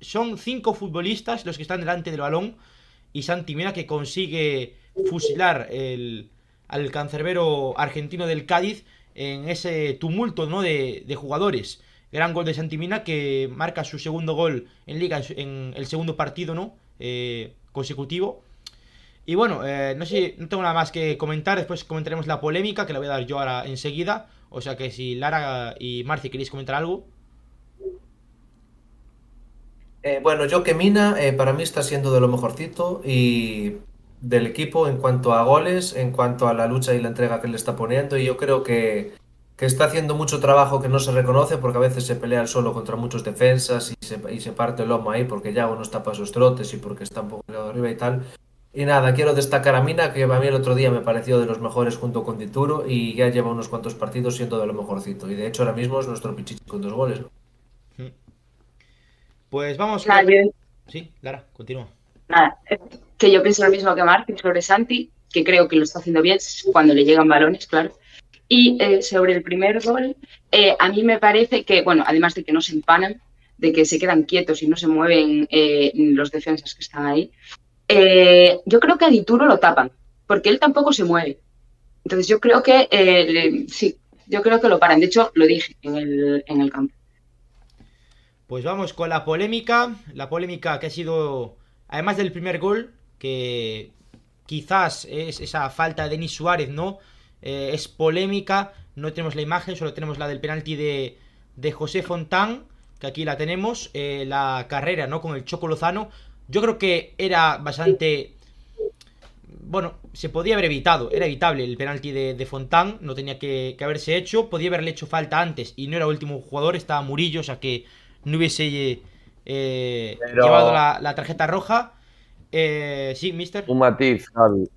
son cinco futbolistas los que están delante del balón y Santi Mina que consigue fusilar al cancerbero argentino del Cádiz en ese tumulto ¿no? de, jugadores. Gran gol de Santimina que marca su segundo gol en liga en, el segundo partido ¿no? Eh, consecutivo. Y bueno, eh, no sé, no tengo nada más que comentar. Después comentaremos la polémica, que la voy a dar yo ahora enseguida. O sea que si Lara y Marci queréis comentar algo. Eh, bueno, yo que Mina para mí está siendo de lo mejorcito y del equipo en cuanto a goles, en cuanto a la lucha y la entrega que le está poniendo. Y yo creo que, que está haciendo mucho trabajo que no se reconoce porque a veces se pelea solo contra muchos defensas y se, y se parte el lomo ahí porque Yago no está para sus trotes y porque está un poco arriba y tal. Y nada, quiero destacar a Mina, que a mí el otro día me pareció de los mejores junto con Dituro y ya lleva unos cuantos partidos siendo de lo mejorcito. Y de hecho ahora mismo es nuestro pichichi con dos goles. ¿no? Pues vamos. Nada, con- yo- Sí, Lara, continúa. nada, eh, que yo pienso lo mismo que Martín sobre Santi, que creo que lo está haciendo bien cuando le llegan balones, claro. Y eh, sobre el primer gol, eh, a mí me parece que, bueno, además de que no se empanan, de que se quedan quietos y no se mueven eh, los defensas que están ahí, yo creo que a Dituro lo tapan, porque él tampoco se mueve. Entonces yo creo que, sí, yo creo que lo paran. De hecho, lo dije en el, en el campo. Pues vamos con la polémica. La polémica que ha sido, además del primer gol, que quizás es esa falta de Denis Suárez, ¿no? Eh, es polémica. No tenemos la imagen, solo tenemos la del penalti de, de José Fontán, que aquí la tenemos. eh, la carrera, ¿no? Con el Choco Lozano. Yo creo que era bastante. Bueno, se podía haber evitado, era evitable el penalti de, de Fontán, no tenía que, que haberse hecho, podía haberle hecho falta antes y no era último jugador, estaba Murillo, o sea que no hubiese eh, Pero- llevado la, la tarjeta roja. Eh, sí, mister. Un matiz, Javi.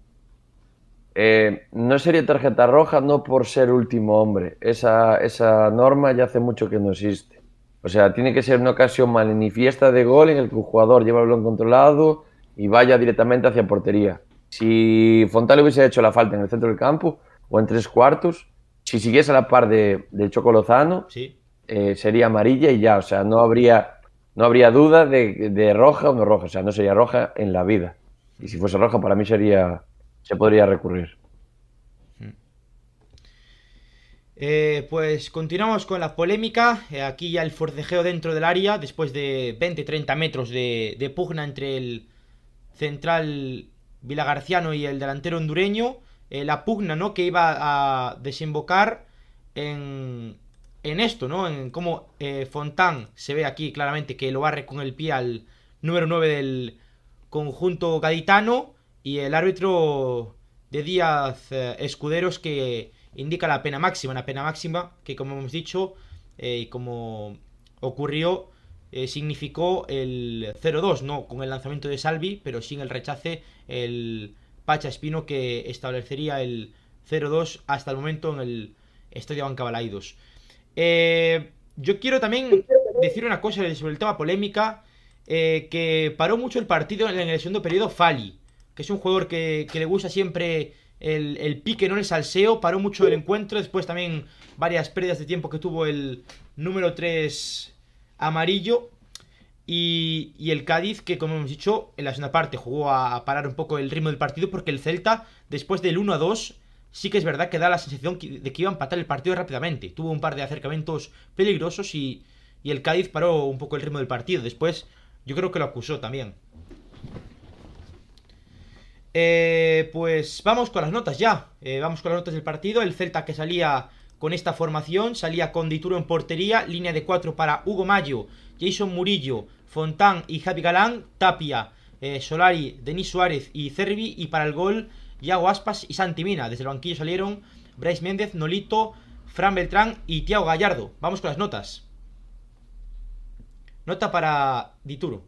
Eh, no sería tarjeta roja no por ser último hombre. Esa, esa norma ya hace mucho que no existe. O sea, tiene que ser una ocasión manifiesta de gol en el que un jugador lleva el balón controlado y vaya directamente hacia portería. Si Fontán le hubiese hecho la falta en el centro del campo o en tres cuartos, si siguiese a la par de, de Choco Lozano, Sí. eh, sería amarilla y ya, o sea, no habría, no habría duda de, roja o no roja, o sea, no sería roja en la vida. Y si fuese roja, para mí sería, se podría recurrir. Eh, pues continuamos con la polémica. Eh, aquí ya el forcejeo dentro del área, después de 20-30 metros de, de pugna entre el central vilagarciano y el delantero hondureño. Eh, la pugna, ¿no? Que iba a desembocar en, en esto, ¿no? En cómo eh, Fontán se ve aquí claramente que lo barre con el pie al número 9 del conjunto gaditano y el árbitro de Díaz eh, Escuderos que indica la pena máxima, una pena máxima que como hemos dicho eh, y como ocurrió significó el 0-2, no con el lanzamiento de Salvi, pero sin el rechace el Pacha Espino que establecería el 0-2 hasta el momento en el Estadio Bancabalaidos. Eh, yo quiero también decir una cosa sobre el tema polémica, eh, que paró mucho el partido en el segundo periodo Fali, que es un jugador que, que le gusta siempre el, el pique, no el salseo, paró mucho el encuentro, después también varias pérdidas de tiempo que tuvo el número 3 amarillo. Y, y el Cádiz, que como hemos dicho, en la segunda parte jugó a, a parar un poco el ritmo del partido, porque el Celta, después del 1 a 2, sí que es verdad que da la sensación de que iba a empatar el partido rápidamente. Tuvo un par de acercamientos peligrosos y, y el Cádiz paró un poco el ritmo del partido. Después, yo creo que lo acusó también. Eh, pues vamos con las notas ya. Eh, vamos con las notas del partido. El Celta que salía con esta formación, salía con Dituro en portería, línea de 4 para Hugo Mayo, Jason Murillo, Fontán y Javi Galán, Tapia, eh, Solari, Denis Suárez y Cervi, y para el gol, Yago Aspas y Santi Mina. Desde el banquillo salieron Bryce Méndez, Nolito, Fran Beltrán y Tiago Gallardo. Vamos con las notas. Nota para Dituro.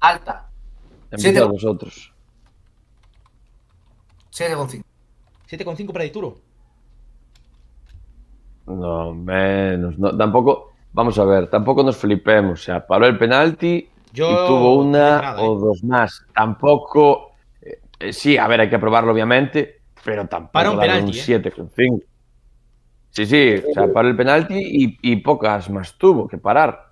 Alta. Empezad Siete. vosotros. 7,5. 7,5 para Dituro. No, menos. No, tampoco, vamos a ver, tampoco nos flipemos. O sea, paró el penalti Yo y tuvo una nada, o ¿eh? dos más. Tampoco, eh, eh, sí, a ver, hay que probarlo obviamente, pero tampoco Para un penalti, ¿eh? un 7,5. Sí, sí, o sea, paró el penalti y, y pocas más tuvo que parar.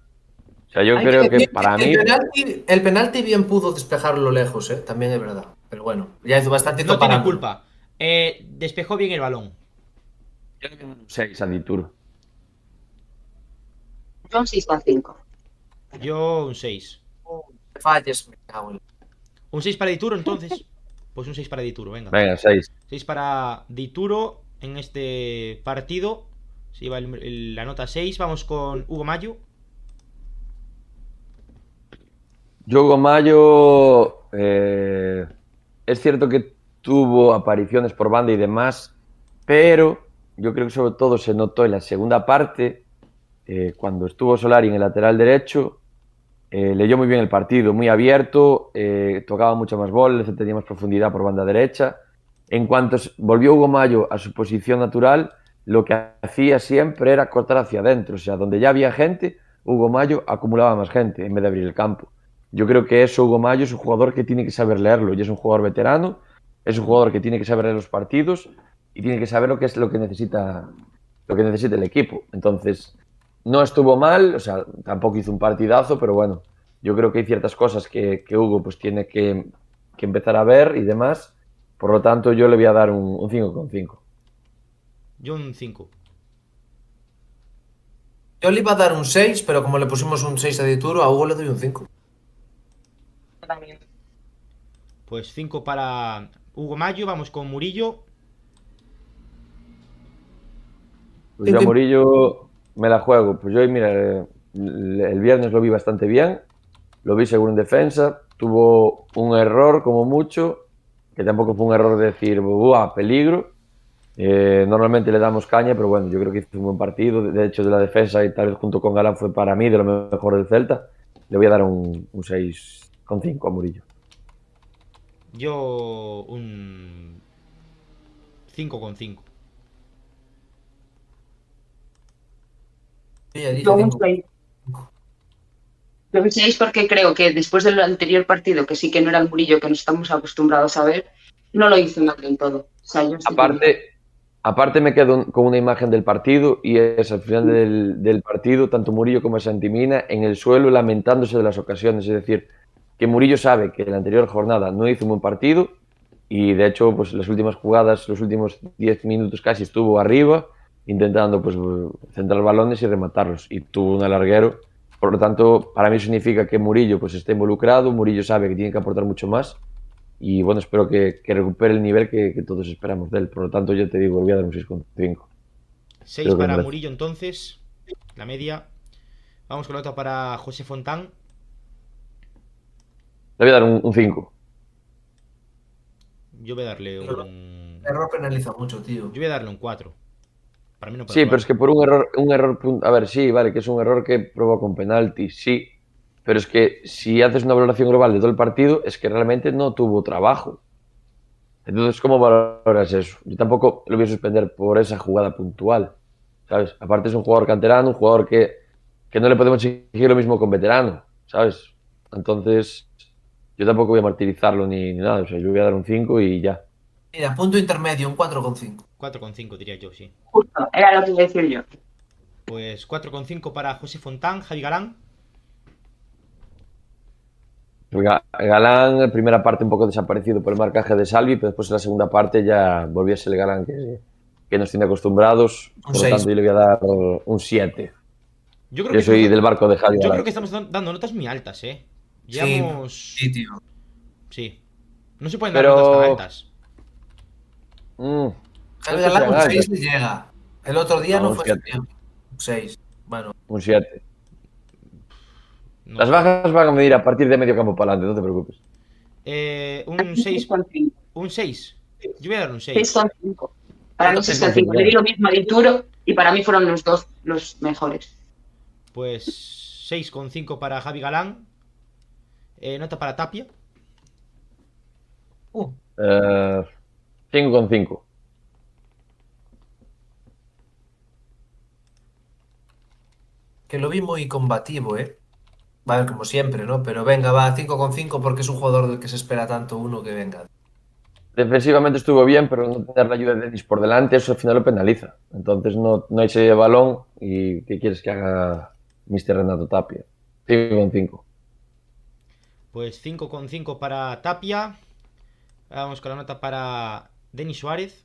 O sea, yo Hay creo que para mí... El penalti, el penalti bien pudo despejarlo lejos, ¿eh? también es verdad. Pero bueno, ya hizo bastante No tiene culpa. Eh, despejó bien el balón. Yo le doy un 6 a Dituro. Yo un 6,5. Yo un 6. Falles, me cago en- Un 6 para Dituro, entonces. Pues un 6 para Dituro, venga. Venga, 6. 6 para Dituro en este partido. Se lleva el- el- la nota 6. Vamos con Hugo Mayo. Yogo Mayo eh, es cierto que tuvo apariciones por banda y demás, pero yo creo que sobre todo se notó en la segunda parte, eh, cuando estuvo Solari en el lateral derecho, eh, leyó muy bien el partido, muy abierto, eh, tocaba mucho más bolas, tenía más profundidad por banda derecha. En cuanto volvió Hugo Mayo a su posición natural, lo que hacía siempre era cortar hacia adentro, o sea, donde ya había gente, Hugo Mayo acumulaba más gente en vez de abrir el campo. Yo creo que eso, Hugo Mayo, es un jugador que tiene que saber leerlo y es un jugador veterano, es un jugador que tiene que saber leer los partidos y tiene que saber lo que es lo que necesita, lo que necesita el equipo. Entonces, no estuvo mal, o sea, tampoco hizo un partidazo, pero bueno, yo creo que hay ciertas cosas que, que Hugo pues tiene que, que empezar a ver y demás. Por lo tanto, yo le voy a dar un, un 5,5. Yo un 5. Yo le iba a dar un 6, pero como le pusimos un 6 a Dituro, a Hugo le doy un 5. También. Pues 5 para Hugo Mayo. Vamos con Murillo. Pues yo a Cinco y- Murillo me la juego. Pues yo, mira, eh, el viernes lo vi bastante bien. Lo vi seguro en defensa. Tuvo un error como mucho, que tampoco fue un error de decir, ¡buah, peligro! Eh, normalmente le damos caña, pero bueno, yo creo que hizo un buen partido. De hecho, de la defensa y tal vez junto con Galán fue para mí de lo mejor del Celta. Le voy a dar un, un 6,5 a Murillo. Yo un 5 con 5. Yo ya dije Yo un cinco. seis. Yo un seis porque creo que después del anterior partido, que sí que no era el Murillo que nos estamos acostumbrados a ver, no lo hizo mal del todo. O sea, yo sí que- Aparte, aparte me quedo un- con una imagen del partido y es al final del, del partido, tanto Murillo como Santimina en el suelo lamentándose de las ocasiones. Es decir, que Murillo sabe que la anterior jornada no hizo un buen partido y de hecho pues las últimas jugadas, los últimos 10 minutos casi estuvo arriba intentando pues centrar balones y rematarlos y tuvo un alarguero. Por lo tanto, para mí significa que Murillo pues está involucrado, Murillo sabe que tiene que aportar mucho más y bueno, espero que, que recupere el nivel que, que todos esperamos de él. Por lo tanto, yo te digo, le voy a dar un 6,5. 6 Creo que para. Murillo entonces. La media. Vamos con la otra para José Fontán. Le voy a dar un, un 5. Yo voy a darle un. El error penaliza mucho, tío. Yo voy a darle un 4. Para mí no Sí, pero es que por un error, un error, a ver, sí, vale, que es un error que provoca un penalti, sí, pero es que si haces una valoración global de todo el partido, es que realmente no tuvo trabajo. Entonces, ¿cómo valoras eso? Yo tampoco lo voy a suspender por esa jugada puntual, ¿sabes? Aparte es un jugador canterano, un jugador que, que no le podemos exigir lo mismo con veterano, ¿sabes? Entonces, yo tampoco voy a martirizarlo ni, ni nada, o sea, yo voy a dar un 5 y ya. Mira, punto intermedio, un 4,5. 4,5 diría yo, sí. Justo, era lo que iba a decir yo. Pues 4,5 para José Fontán, Javi Galán. Ga- Galán, primera parte un poco desaparecido por el marcaje de Salvi, pero después en la segunda parte ya volvió a ser el Galán que, que nos tiene acostumbrados. Por lo seis. tanto, yo le voy a dar un 7. Yo creo Yo que soy estamos- del barco de Javi Yo Galán. creo que estamos dan- dando notas muy altas, eh. Sí, Llevamos. Sí, tío. Sí. No se pueden dar Pero- notas tan altas. Mm, Galán un sean 6 altas. le llega. El otro día No, no, un fue siete. su tiempo. Un 6. Bueno, Un 7. No Las bajas van a medir a partir de medio campo para adelante, no te preocupes. Eh, un 6. 6,5. Un 6. Yo voy a dar un 6. 6,5. Para mí Entonces, 6,5. Le di lo mismo a Dituro y para mí fueron los dos los mejores. Pues 6,5 para Javi Galán. Eh, nota para Tapia. uh, Eh, 5,5. que lo vi muy combativo, ¿eh? Vale, como siempre, ¿no? Pero venga, va, 5,5 porque es un jugador del que se espera tanto uno que venga. Defensivamente estuvo bien, pero no tener la ayuda de Denis por delante, eso al final lo penaliza. Entonces no, no hay ese balón y ¿qué quieres que haga Mr. Renato Tapia? 5,5. Pues 5,5 para Tapia. Vamos con la nota para Denis Suárez.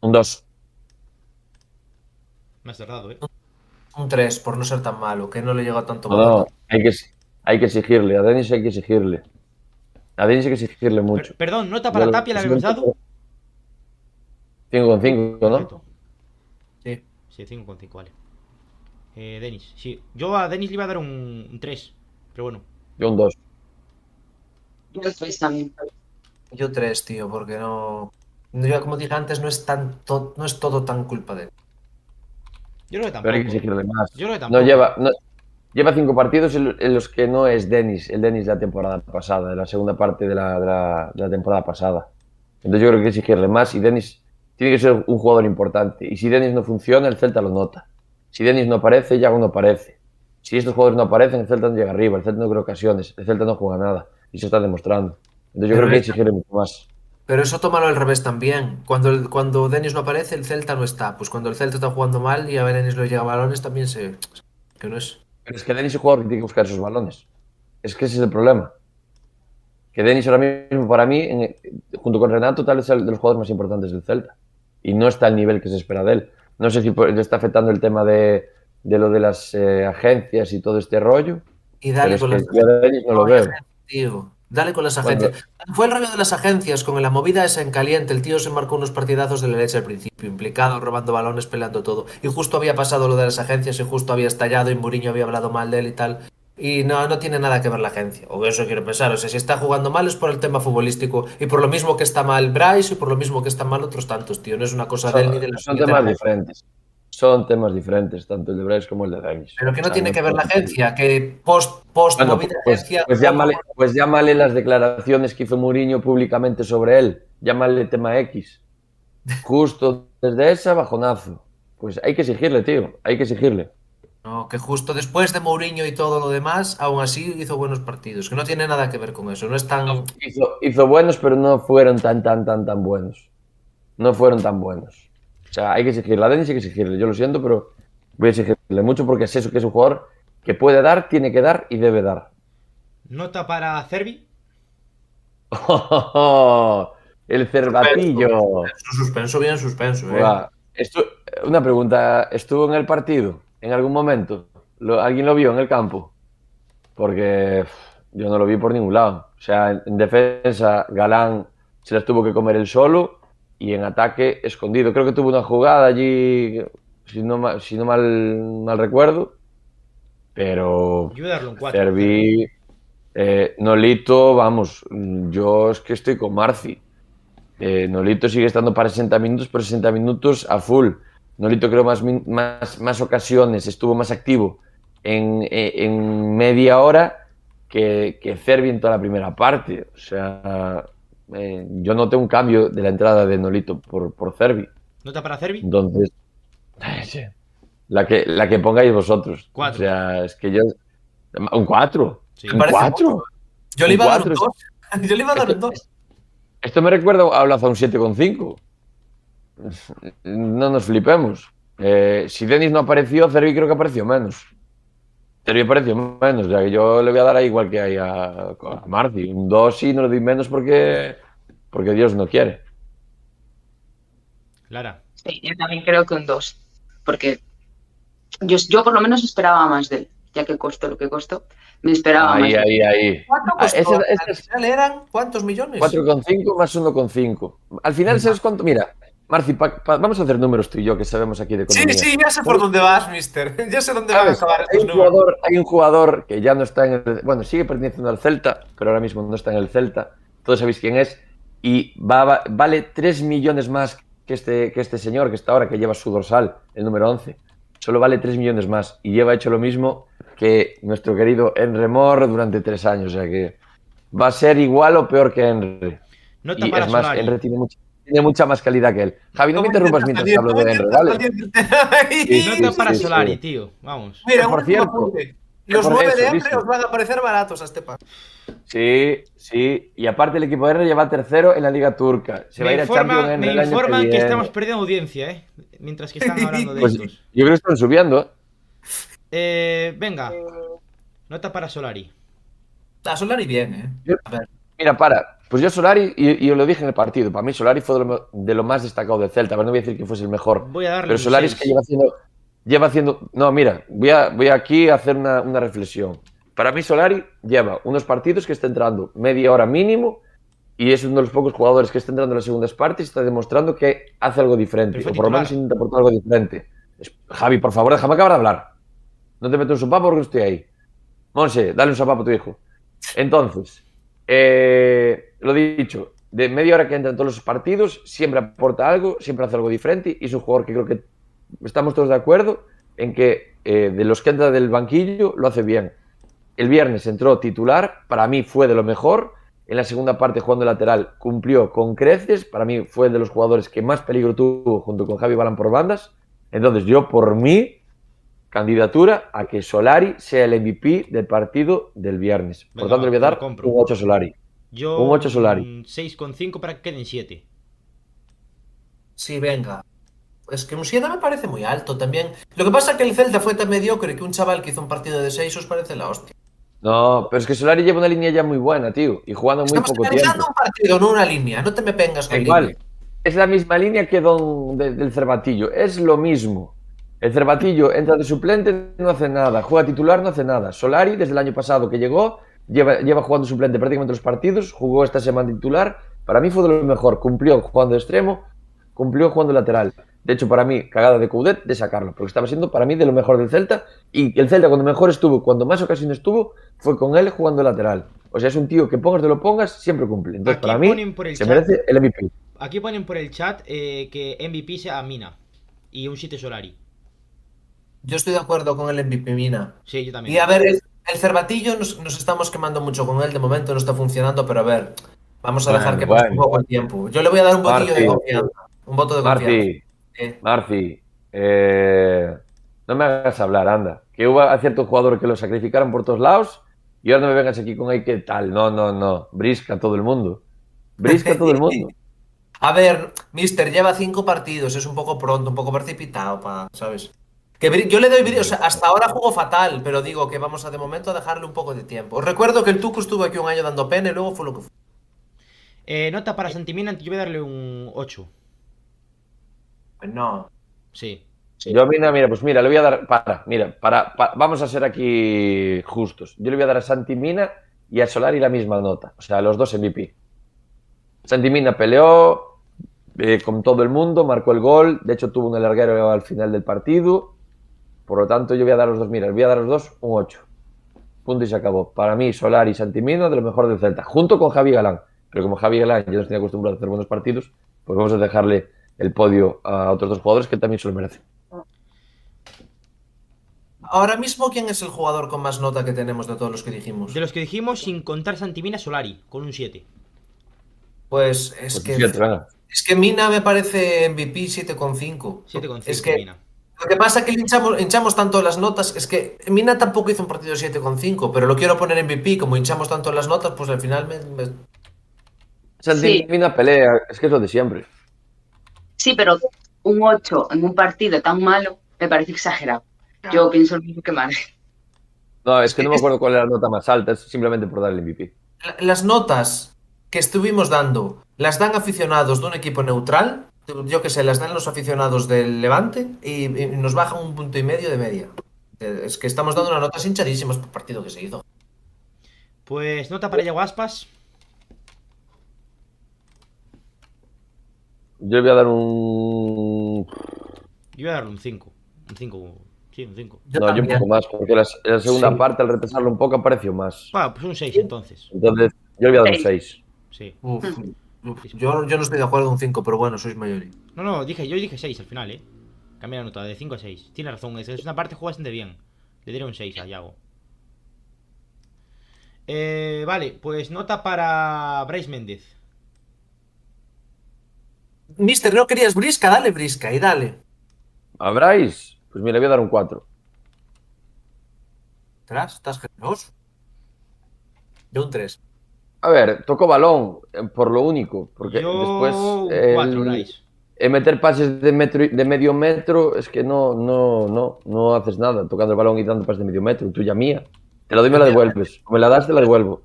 Un 2. Me has cerrado, eh. Un 3 por no ser tan malo, que no le llega tanto No, no, hay que, hay que exigirle. A Denis hay que exigirle. A Denis hay que exigirle mucho. Per- perdón, nota para Yo Tapia le habíamos dado. 5,5, ¿no? Correcto. Sí. Sí, 5,5, vale. Eh, Denis, sí. Yo a Denis le iba a dar un, 3. Pero bueno. Yo un 2. Yo tres también. Yo tres, tío, porque no. Yo, como dije antes, no es, tanto, no es todo tan culpa de él. Yo creo que tampoco. Pero hay que exigirle más. Yo creo que tampoco. No lleva, no- lleva cinco partidos en los que no es Denis, el Denis de la temporada pasada, de la segunda parte de la, de la- de la temporada pasada. Entonces yo creo que hay que exigirle más y Denis tiene que ser un jugador importante. Y si Denis no funciona, el Celta lo nota. Si Denis no aparece, Yago no aparece. Si estos jugadores no aparecen, el Celta no llega arriba, el Celta no crea ocasiones, el Celta no juega nada. Y se está demostrando. Entonces yo Pero creo que hay que exigirle mucho más. Pero eso tómalo al revés también. Cuando, el- cuando Denis no aparece, el Celta no está. Pues cuando el Celta está jugando mal y a Denis le llega balones, también se. Que no es. Pero es que Denis es el jugador que tiene que buscar esos balones. Es que ese es el problema. Que Denis ahora mismo, para mí, en- junto con Renato, tal vez es el de los jugadores más importantes del Celta. Y no está al nivel que se espera de él. No sé si le está afectando el tema de, de lo de las eh, agencias y todo este rollo. Y Pero dale es con que las yo a Denis no lo veo. Tío, dale con las agencias. Fue el rollo de las agencias, con la movida esa en caliente. El tío se marcó unos partidazos de la leche al principio, implicado, robando balones, peleando todo. Y justo había pasado lo de las agencias y justo había estallado y Mourinho había hablado mal de él y tal. Y no, no tiene nada que ver la agencia. O eso quiero pensar. O sea, si está jugando mal es por el tema futbolístico. Y por lo mismo que está mal Bryce y por lo mismo que están mal otros tantos, tío. No es una cosa de él ni de la Son temas diferentes. Son temas diferentes, tanto el de Bryce como el de Denis. Pero que O no sea, tiene que ver la agencia, que post, post Bueno, movida pues, agencia. pues llámale, pues llámale las declaraciones que hizo Mourinho públicamente sobre él. Llámale tema X. Justo desde esa, bajonazo. Pues hay que exigirle, tío. Hay que exigirle. No, que justo después de Mourinho y todo lo demás, aún así hizo buenos partidos. Que no tiene nada que ver con eso. No es tan. Hizo, hizo buenos, pero no fueron tan, tan, tan, tan buenos. No fueron tan buenos. O sea, hay que exigirle. A Denis hay que exigirle. Yo lo siento, pero voy a exigirle mucho porque es eso, que es un jugador que puede dar, tiene que dar y debe dar. Nota para Cervi. el cervatillo. Su suspenso, bien suspenso. ¿eh? Estu- una pregunta, ¿estuvo en el partido en algún momento? ¿Lo- ¿Alguien lo vio en el campo? Porque yo no lo vi por ningún lado. O sea, en, en defensa, Galán se las tuvo que comer él solo y en ataque, escondido. Creo que tuvo una jugada allí, si no, si no mal, mal recuerdo, pero Yo voy a darle un 4. Serví, eh, Nolito, vamos, yo es que estoy con Marci. Eh, Nolito sigue estando para 60 minutos, pero 60 minutos a full. Nolito creo más, más, más ocasiones, estuvo más activo en, eh, en media hora que, que Cervi en toda la primera parte. O sea, eh, yo noté un cambio de la entrada de Nolito por, por Cervi. Nota para Cervi. Entonces, la que, la que pongáis vosotros. Cuatro. O sea, es que yo... ¿Un 4? Sí. ¿Un parece 4? mucho. Yo le iba a dar un cuatro. 2. Yo le iba a dar un 2. Esto me recuerda a Blaza un 7,5. No nos flipemos. Eh, si Denis no apareció, Cervi creo que apareció menos. Cervi apareció menos. O sea, que yo le voy a dar ahí igual que hay a, a Marci. Un 2 y no le doy menos porque, porque Dios no quiere. Lara. Sí, yo también creo que un 2. Porque yo, yo por lo menos esperaba más de él, ya que costó lo que costó. Me esperaba Ahí, más. de él. ahí, ahí. ¿Cuánto Ah, ese- Al ese es- final eran cuántos millones? 4,5 más 1,5. Al final, ¿sabes cuánto? Mira, Marci, pa- pa- vamos a hacer números tú y yo que sabemos aquí de Sí, economía. sí, ya sé por dónde vas, mister. Ya sé dónde van a acabar Hay estos un, números. jugador, hay un jugador que ya no está en el. Bueno, sigue perteneciendo al Celta, pero ahora mismo no está en el Celta. Todos sabéis quién es. Y va, va- vale 3 millones más que este, que este señor que está ahora, que lleva su dorsal, el número 11. Solo vale 3 millones más. Y lleva hecho lo mismo que nuestro querido Henry Moore durante 3 años. O sea que va a ser igual o peor que Henry. Nota Y es más, tiene mucha, tiene mucha más calidad que él. Javi, no me interrumpas mientras hablo de Henry, ¿vale? Nota sí, para sí, Solari, sí. tío. Vamos. Mira, Por cierto. Los nueve de hambre ¿viste? os van a parecer baratos a este paso. Sí, sí. Y aparte el equipo de Henry lleva tercero en la Liga Turca. Se va a Me, ir a informa- Champions Henry me el año informan que, viene. estamos perdiendo audiencia, ¿eh? Mientras que están hablando de Pues, estos. yo creo que están subiendo. Eh, venga. Nota para Solari. A Solari bien, ¿eh? A ver. Mira, para. Pues yo Solari, y, y os lo dije en el partido, para mí Solari fue de lo, de lo más destacado del Celta. Pero no voy a decir que fuese el mejor. Voy a darle Pero Solari es que lleva haciendo. Lleva haciendo. No, mira, voy, a, voy aquí a hacer una, una reflexión. para mí Solari lleva unos partidos que está entrando media hora mínimo y es uno de los pocos jugadores que está entrando en las segundas partes y está demostrando que hace algo diferente, o por lo menos intenta aportar algo diferente. Javi, por favor, déjame acabar de hablar. No te meto un sopapo porque estoy ahí. Monse, dale un sopapo a tu hijo. Entonces, eh, lo dicho, de media hora que entra en todos los partidos, siempre aporta algo, siempre hace algo diferente y es un jugador que creo que estamos todos de acuerdo en que eh, de los que entra del banquillo lo hace bien. El viernes entró titular, para mí fue de lo mejor. En la segunda parte, jugando lateral, cumplió con creces. Para mí fue de los jugadores que más peligro tuvo junto con Javi Balán por bandas. Entonces, yo por mí, candidatura a que Solari sea el MVP del partido del viernes. Por Venga, tanto, le voy a dar un 8 a Solari. Yo. Un ocho Solari. un 6,5 para que queden 7. Sí, venga. Es que un 7 me parece muy alto también. Lo que pasa es que el Celta fue tan mediocre que un chaval que hizo un partido de 6 os parece la hostia. No, pero es que Solari lleva una línea ya muy buena, tío. Y jugando muy Estamos poco analizando tiempo. un partido, no una línea. No te me pengas con Da línea. igual. Es la misma línea que Don de- del Cervatillo. Es lo mismo. El Cervatillo entra de suplente, no hace nada. Juega titular, no hace nada. Solari, desde el año pasado que llegó, lleva, lleva jugando suplente prácticamente los partidos. Jugó esta semana titular. Para mí fue de lo mejor. Cumplió jugando de extremo, cumplió jugando lateral. De hecho, para mí, cagada de Coudet de sacarlo, porque estaba siendo para mí de lo mejor del Celta. Y el Celta, cuando mejor estuvo, cuando más ocasiones tuvo, fue con él jugando lateral. O sea, es un tío que pongas de lo pongas, siempre cumple. Entonces, Aquí para mí, se chat- merece el MVP. Aquí ponen por el chat eh, que MVP sea Mina. Y un 7 Solari. Yo estoy de acuerdo con el MVP Mina. Sí, yo también. Y a ver, el, el Cervatillo nos, nos estamos quemando mucho con él. De momento no está funcionando, pero a ver, vamos a dejar Bueno, que pase un poco el tiempo. Yo le voy a dar un votillo de Martín. confianza. Un voto de confianza. Marci, Eh, Marci, eh, no me hagas hablar, anda. Que hubo a ciertos jugadores que lo sacrificaron por todos lados y ahora no me vengas aquí con ahí qué tal. No, no, no. Brisca todo el mundo. Brisca todo el mundo. A ver, Mister, lleva cinco partidos, es un poco pronto, un poco precipitado, pa, ¿sabes? Que yo le doy brillo, o sea, hasta ahora jugó fatal, pero digo que vamos a de momento a dejarle un poco de tiempo. Os recuerdo que el Tuco estuvo aquí un año dando pena y luego fue lo que fue. Eh, nota para Santimina, yo voy a darle un 8. Pues no. Sí. Yo, mira, mira, pues mira, le voy a dar. Para, mira, para, pa- vamos a ser aquí justos. Yo le voy a dar a Santi Mina y a Solari la misma nota. O sea, los dos MVP. Santi Mina peleó eh, con todo el mundo, marcó el gol. De hecho, tuvo un alarguero al final del partido. Por lo tanto, yo voy a dar los dos, mira, voy a dar a los dos un 8. Punto y se acabó. Para mí, Solari y Santi Mina de lo mejor del Celta, junto con Javi Galán. Pero como Javi Galán ya nos tiene acostumbrado a hacer buenos partidos, pues vamos a dejarle el podio a otros dos jugadores que también se lo merecen. Ahora mismo, ¿quién es el jugador con más nota que tenemos de todos los que dijimos? De los que dijimos, sin contar Santimina, Solari, con un 7. Pues es Pues que es que Mina me parece MVP 7,5. 7,5 Es que Mina. Lo que pasa es que le hinchamos, hinchamos tanto las notas, es que Mina tampoco hizo un partido 7,5, pero lo quiero poner en MVP, como hinchamos tanto las notas, pues al final me... me- Santi Sí. Mina pelea, es que es lo de siempre. Sí, pero un 8 en un partido tan malo me parece exagerado. Yo pienso lo mismo que Marge. No, es que no me acuerdo cuál era la nota más alta, es simplemente por dar el MVP. La- Las notas que estuvimos dando, ¿las dan aficionados de un equipo neutral? Yo que sé, las dan los aficionados del Levante y, y nos bajan un punto y medio de media. Eh, Es que estamos dando unas notas hinchadísimas por partido que se hizo. Pues nota para Yago Aspas. Yo le voy a dar un. Yo voy a darle un 5. Un 5. Sí, un 5. Yo no, yo un poco más, porque la, la segunda Sí. parte, al repasarlo un poco, apareció más. Ah, pues un 6 entonces. Entonces, yo le voy a dar un 6. Sí. Uf, uf, yo, yo no estoy de acuerdo en un 5, pero bueno, sois mayoría. No, no, dije, yo dije 6 al final, eh. Cambié la nota de 5 a 6. Tiene razón, es es una parte juega bastante bien. Le diré un 6 a Yago. Eh, vale, pues nota para Bryce Méndez. Mister, ¿no querías brisca? Dale brisca y dale. ¿A Bryce? Pues mira, le voy a dar un 4. ¿Tras? ¿Estás generoso? De un 3. A ver, tocó balón, eh, por lo único, porque Yo después. un el- 4, Bryce. el meter pases de, metro, y- de medio metro es que no, no, no, no haces nada tocando el balón y dando pases de medio metro, tuya mía. Te la doy y me la devuelves. O me la das, te la devuelvo.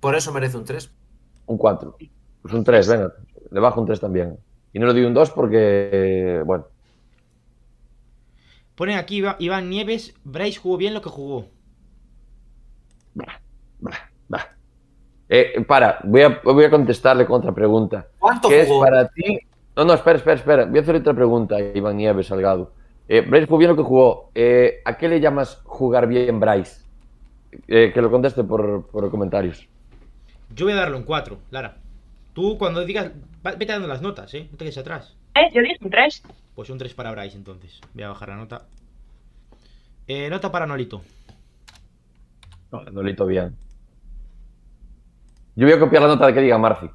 Por eso merece un 3. Un 4. Pues un 3, venga. Le bajo un 3 también. Y no le doy un 2 porque, eh, bueno, Ponen aquí Iván Nieves. Bryce jugó bien lo que jugó. Bah, bah. Eh, para, voy a, voy a contestarle con otra pregunta. ¿Cuánto ¿Qué es jugó? para ti? No, no, espera, espera, espera. Voy a hacer otra pregunta a Iván Nieves Salgado. Eh, Bryce jugó bien lo que jugó. Eh, ¿A qué le llamas jugar bien, Bryce? Eh, que lo conteste por, por comentarios. Yo voy a darle un 4, Lara. Tú cuando digas, vete dando las notas, ¿eh? No te quedes atrás. ¿Eh? Yo dije un 3. Pues un 3 para Bryce entonces. Voy a bajar la nota. Eh, nota para Nolito. No, Nolito bien. Yo voy a copiar la nota de que diga Marci.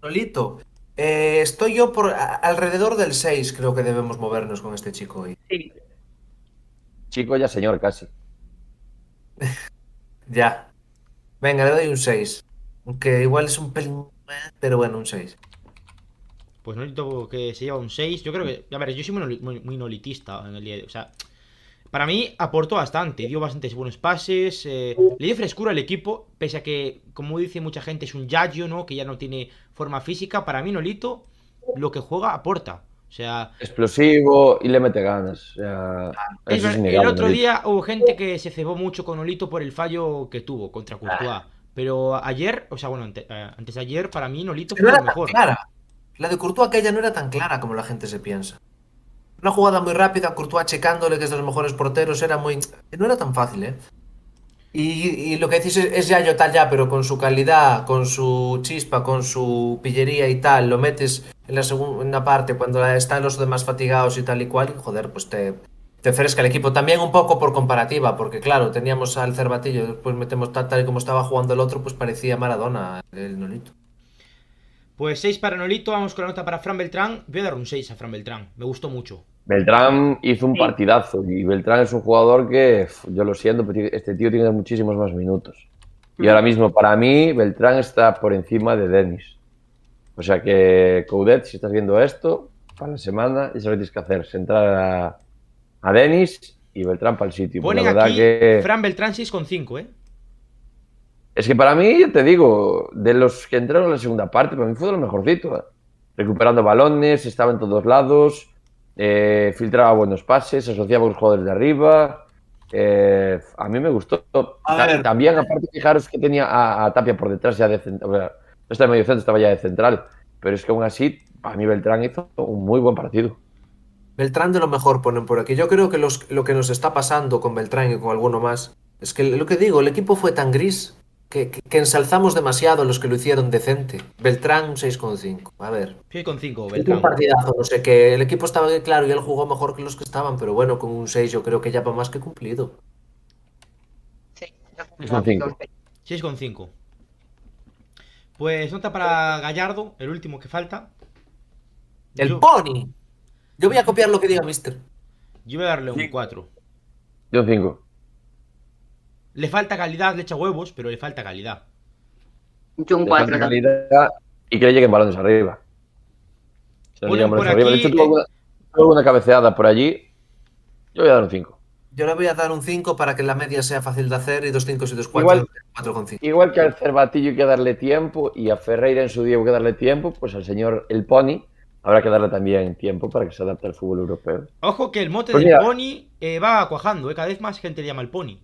Nolito, eh, estoy yo por a- alrededor del 6, creo que debemos movernos con este chico hoy. Sí. Chico ya señor, casi. Ya. Venga, le doy un 6. Aunque igual es un pelín... Pero bueno, un 6. Pues Nolito que se lleva un 6. Yo creo que. A ver, yo soy muy, muy- muy nolitista en el día de. O sea, para mí aportó bastante. Dio bastantes buenos pases. eh, le dio frescura al equipo. Pese a que, como dice mucha gente, es un yayo, ¿no? Que ya no tiene forma física. Para mí, Nolito, lo que juega aporta. O sea, Explosivo y le mete ganas. O sea, es eso es innegable, el otro Nolito. día hubo gente que se cebó mucho con Nolito por el fallo que tuvo contra Courtois. Pero ayer, o sea, bueno, eh, antes de ayer, para mí Nolito fue no lo mejor. clara. La de Courtois aquella no era tan clara como la gente se piensa. Una jugada muy rápida, Courtois checándole que es los mejores porteros, era muy... No era tan fácil, ¿eh? Y, lo que decís es, es Yayo tal ya, pero con su calidad, con su chispa, con su pillería y tal, lo metes en la segunda parte cuando están los demás fatigados y tal y cual, joder, pues te, te fresca el equipo. También un poco por comparativa, porque claro, teníamos al Cervatillo, después metemos tal, tal y como estaba jugando el otro, pues parecía Maradona el Nolito. Pues 6 para Nolito, vamos con la nota para Fran Beltrán. Voy a dar un 6 a Fran Beltrán, me gustó mucho. Beltrán hizo un Sí. partidazo y Beltrán es un jugador que, yo lo siento, pero este tío tiene muchísimos más minutos. Y ahora mismo, para mí, Beltrán está por encima de Denis. O sea que, Coudet, si estás viendo esto, para la semana, sabes lo que tienes que hacer, es entrar a, a Denis y Beltrán para el sitio. Ponen la verdad aquí que... Fran Beltrán 6,5, ¿eh? Es que para mí, yo te digo, de los que entraron en la segunda parte, para mí fue de lo mejorcito. ¿eh? Recuperando balones, estaba en todos lados, eh, filtraba buenos pases, se asociaba con los jugadores de arriba. eh, a mí me gustó. Ta-. También, aparte, fijaros que tenía a, a Tapia por detrás ya de central. No estaba medio centro, estaba ya de central. Pero es que aún así, a mí Beltrán hizo un muy buen partido. Beltrán de lo mejor ponen por aquí. Yo creo que los- lo que nos está pasando con Beltrán y con alguno más es que lo que digo, el equipo fue tan gris que, que- que ensalzamos demasiado a los que lo hicieron decente. Beltrán un 6,5. A ver. 6,5 Un Beltrán. partidazo, no sé qué. El equipo estaba claro y él jugó mejor que los que estaban, pero bueno, con un 6 yo creo que ya va más que cumplido. Sí. Es un cinco. 6,5. Pues nota para Gallardo, el último que falta. El yo, Pony. Yo voy a copiar lo que diga Mister. yo voy a darle un 4. Yo un 5. Le falta calidad, le echa huevos, pero le falta calidad. Yo un 4 también. calidad y que le lleguen balones arriba. Se por arriba. De aquí, hecho, tuvo eh, alguna cabeceada por allí. Yo voy a dar un 5. Yo le voy a dar un 5 para que la media sea fácil de hacer y dos 5 y dos 4. Igual- 4,5. Igual que al Cervatillo hay que darle tiempo y a Ferreira en su día hay que darle tiempo, pues al señor El Pony habrá que darle también tiempo para que se adapte al fútbol europeo. Ojo que el mote Pues del mira. pony eh, va cuajando, ¿eh? Cada vez más gente le llama el pony.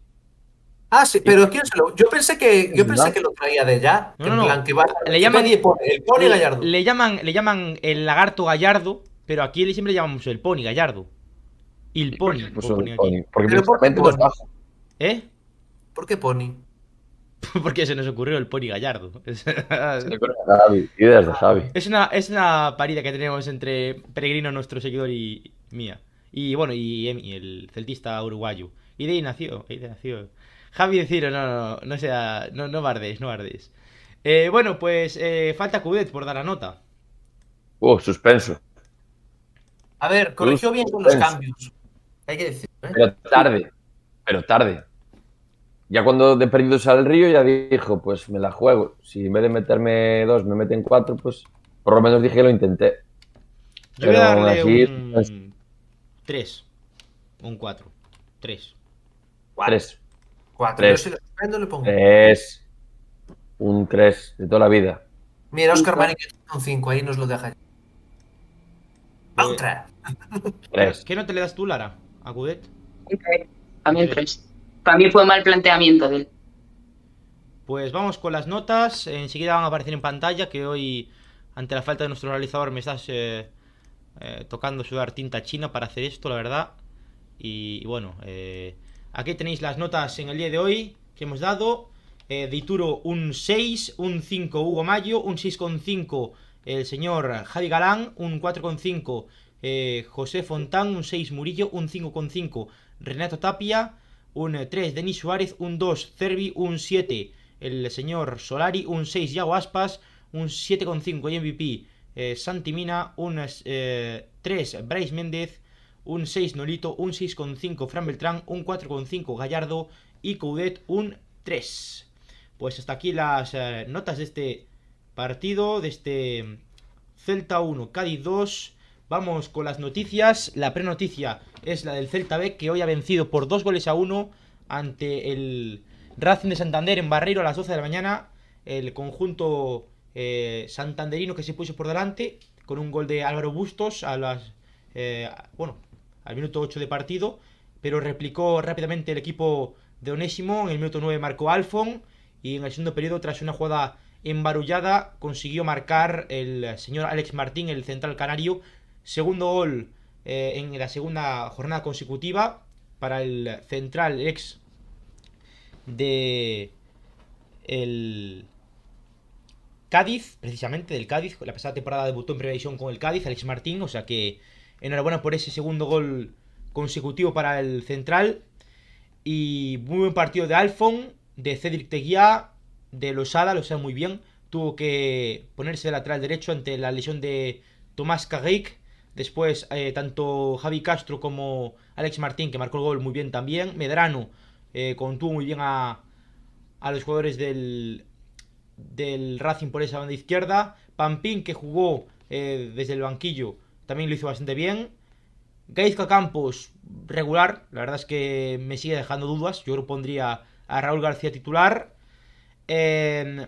Ah, sí, pero ¿quién se lo...? Yo pensé que, yo ¿Es pensé que lo traía de ya. No, que no, en no. plan que va... Le llaman- el Pony, Gallardo. Le llaman, le llaman el lagarto gallardo, pero aquí le siempre llamamos el pony gallardo. Y el pony, Pues porque Pero ¿por qué Pony? bajo. ¿Eh? ¿Por qué Pony? Porque se nos ocurrió el pony gallardo. Es, Javi, ideas de Javi. es una, es una parida que tenemos entre Peregrino, nuestro seguidor, y mía. Y bueno, y Emi, el celtista uruguayo. Y de ahí nació, de ahí nació. Javi Ciro, no, no, no, no sea, no, no bardes, no bardes. Eh, bueno, pues eh, falta Cudet por dar la nota. Uh, suspenso. A ver, corrigió bien con los cambios. Hay que decir, ¿eh? Pero tarde, pero tarde. Ya cuando de perdidos al río ya dijo, pues me la juego. Si en vez de meterme dos me meten cuatro, pues por lo menos dije que lo intenté. Yo voy a darle así, un pues- 3. Un 4. 3. Tres. Cuatro. Tres. Yo si lo suspendo le pongo. Tres. Un tres de toda la vida. Mira, Oscar. Marín un 5, ahí nos lo deja. Otra. Tres. ¿Qué nota le das tú, Lara? ¿A Cudet? A mí el 3. Para mí fue mal planteamiento de él. Pues vamos con las notas. Enseguida van a aparecer en pantalla que hoy, ante la falta de nuestro realizador, me estás eh, eh, tocando sudar tinta china para hacer esto, la verdad. Y, y bueno, eh, aquí tenéis las notas en el día de hoy que hemos dado. Eh, de Ituro un 6, un 5 Hugo Mayo, un 6,5 el señor Javi Galán, un 4,5 eh, José Fontán, un 6 Murillo, un 5,5 Renato Tapia, un 3 Denis Suárez, un 2 Cervi, un 7 el señor Solari, un 6 Yago Aspas, un 7,5 y MVP eh, Santi Mina, un eh, 3 Bryce Méndez, un 6 Nolito, un 6,5 Fran Beltrán, un 4,5 Gallardo y Coudet un 3. Pues hasta aquí las eh, notas de este partido, de este Celta 1, Cádiz 2. Vamos con las noticias. La prenoticia es la del Celta B, que hoy ha vencido por 2 goles a 1 ante el Racing de Santander en Barreiro a las 12 de la mañana. El conjunto eh, santanderino que se puso por delante con un gol de Álvaro Bustos a las eh, bueno al minuto 8 de partido, pero replicó rápidamente el equipo de Onésimo. En el minuto 9 marcó Alfon y en el segundo periodo, tras una jugada embarullada, consiguió marcar el señor Alex Martín, el central canario. Segundo gol eh, en la segunda jornada consecutiva para el central ex de el Cádiz, precisamente del Cádiz. La pasada temporada debutó en previsión con el Cádiz, Alex Martín. O sea que enhorabuena por ese segundo gol consecutivo para el central. Y muy buen partido de Alfon, de Cedric Teguía, de Losada, lo sabe muy bien. Tuvo que ponerse de lateral derecho ante la lesión de Tomás Carrick. Después, eh, tanto Javi Castro como Alex Martín, que marcó el gol muy bien también. Medrano eh, contuvo muy bien a, a los jugadores del, del Racing por esa banda izquierda. Pampín, que jugó eh, desde el banquillo, también lo hizo bastante bien. Gaizka Campos, regular. La verdad es que me sigue dejando dudas. Yo lo pondría a Raúl García titular. Eh,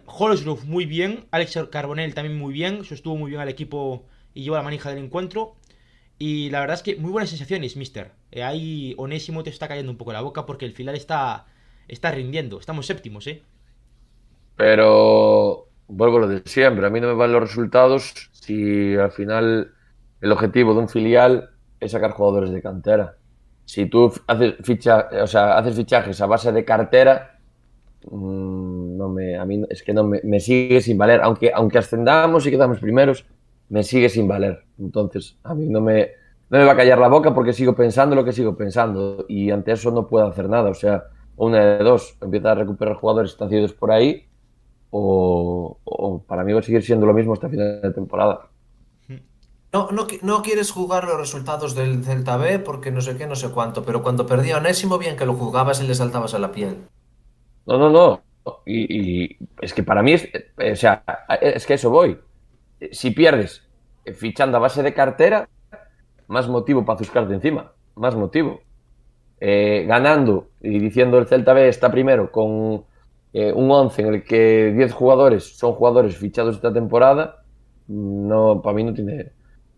muy bien. Alex Carbonell también muy bien. Sostuvo muy bien al equipo y llevó la manija del encuentro. Y la verdad es que muy buenas sensaciones, mister. Eh, ahí Onésimo te está cayendo un poco la boca porque el final está, está rindiendo. Estamos séptimos, ¿eh? Pero vuelvo a lo de siempre. A mí no me van los resultados si al final el objetivo de un filial es sacar jugadores de cantera. Si tú haces, ficha, o sea, haces fichajes a base de cartera, mmm, no me, a mí es que no me, me, sigue sin valer. Aunque, aunque ascendamos y quedamos primeros, me sigue sin valer. Entonces, a mí no me, no me va a callar la boca porque sigo pensando lo que sigo pensando. Y ante eso no puedo hacer nada. O sea, una de dos, empieza a recuperar jugadores estanciados por ahí o, o, para mí va a seguir siendo lo mismo hasta final de temporada. No, no, quieres jugar los resultados del Celta B porque no sé qué, no sé cuánto, pero cuando perdía Onésimo, bien que lo jugabas y le saltabas a la piel. No, no, no. Y, es que para mí, es, o sea, es que eso voy. Si pierdes fichando a base de cartera, más motivo para buscarte encima, más motivo. Eh, ganando y diciendo el Celta B está primero con eh, un 11 en el que 10 jugadores son jugadores fichados esta temporada, no, para mí no tiene,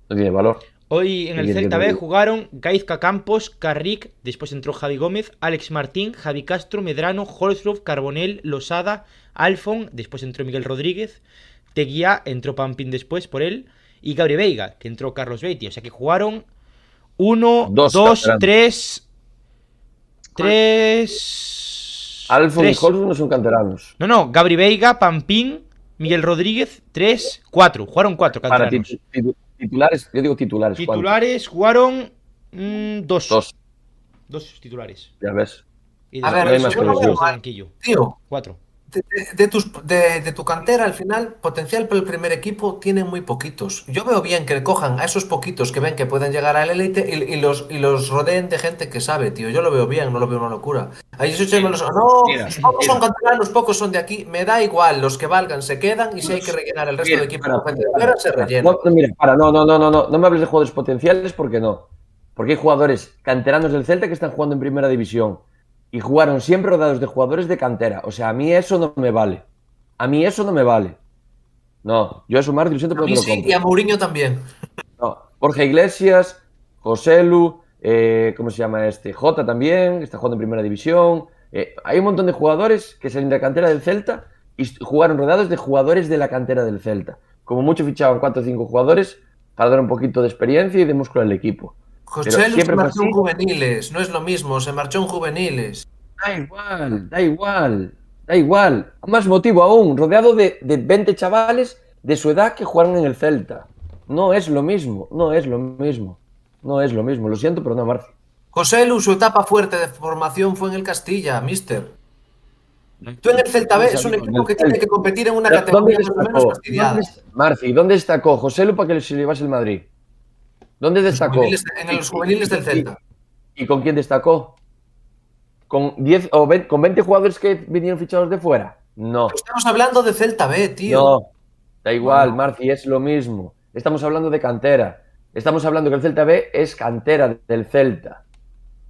no tiene valor. Hoy en el Celta B jugaron Gaizka Campos, Carrick, después entró Javi Gómez, Alex Martín, Javi Castro, Medrano, Holzrov, Carbonell, Losada, Alfon, después entró Miguel Rodríguez, Teguía, entró Pampín después por él, y Gabriel Veiga, que entró Carlos Beatty. O sea que jugaron 1, 2, 3, 3... Alfon y Holzrov no son canteranos. No, no, Gabri Veiga, Pampín, Miguel Rodríguez, 3, 4. Jugaron 4 canteranos. Para titulares, yo digo titulares. Titulares jugaron 2. Dos. Dos. Dos titulares. Ya ves. Y A ver, más no veo los mal. banquillo. Tío, 4. De, de- de tus, de, de tu cantera al final, potencial para el primer equipo tienen muy poquitos. Yo veo bien que cojan a esos poquitos que ven que pueden llegar al élite y, y los, y los rodeen de gente que sabe, tío. Yo lo veo bien, no lo veo una locura. Ahí se los- No, Mira, pocos son canteranos, pocos son de aquí. Me da igual, los que valgan se quedan y si hay que rellenar el resto Mira, de equipo para, se rellena. No, mira, para, no, no, no, no, no, no me hables de jugadores potenciales porque no. Porque hay jugadores canteranos del Celta que están jugando en primera división y jugaron siempre rodeados de jugadores de cantera. O sea, a mí eso no me vale. A mí eso no me vale. No, yo eso, Martín, lo siento, A pero mí sí, y a Mourinho también. No, Jorge Iglesias, José Lu, eh, ¿cómo se llama este? Jota también, está jugando en primera división. Eh, hay un montón de jugadores que salen de la cantera del Celta y jugaron rodeados de jugadores de la cantera del Celta. Como mucho fichaban cuatro o cinco jugadores para dar un poquito de experiencia y de músculo al equipo. José Luis se marchó en juveniles, no es lo mismo, se marchó en juveniles. Da igual, da igual, da igual. Más motivo aún, rodeado de, de 20 chavales de su edad que jugaron en el Celta. No es lo mismo, no es lo mismo. No es lo mismo, lo siento, pero no, Marci. José Lu, su etapa fuerte de formación fue en el Castilla, mister. Tú en el Celta B es un equipo que tiene que competir en una categoría más o menos fastidiada. Marci, ¿dónde destacó José Lu para que se llevase el Madrid? ¿Dónde destacó? En los juveniles del Celta. ¿Y con quién destacó? ¿Con 10 o 20, con 20 jugadores que vinieron fichados de fuera? No. Estamos hablando de Celta B, tío. No, da igual, bueno. Marci, es lo mismo. Estamos hablando de cantera. Estamos hablando que el Celta B es cantera del Celta.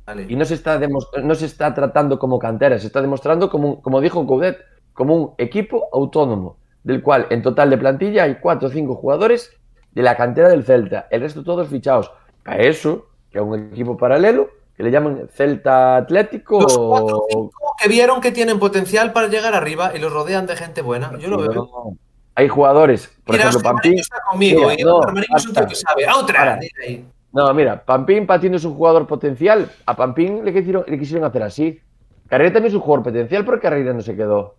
Vale. Y no se, está no se está tratando como cantera, se está demostrando como, como dijo Coudet, como un equipo autónomo, del cual en total de plantilla hay cuatro o cinco jugadores de la cantera del Celta, el resto todos fichados. Para eso, que es un equipo paralelo, que le llaman Celta Atlético. Los cuatro o cinco que vieron que tienen potencial para llegar arriba y los rodean de gente buena. Yo lo no, veo. Hay jugadores, por mira, ejemplo, Pampín. está conmigo mira, y no, es un tío que sabe. A otra. Ahí. No, mira, Pampín Patino es un jugador potencial. A Pampín le quisieron, le quisieron hacer así. Carrera también es un jugador potencial, pero Carrera no se quedó.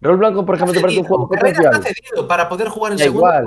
Rol Blanco, por ejemplo, te parece un jugador potencial. Está cedido para poder jugar en da segundo. Igual,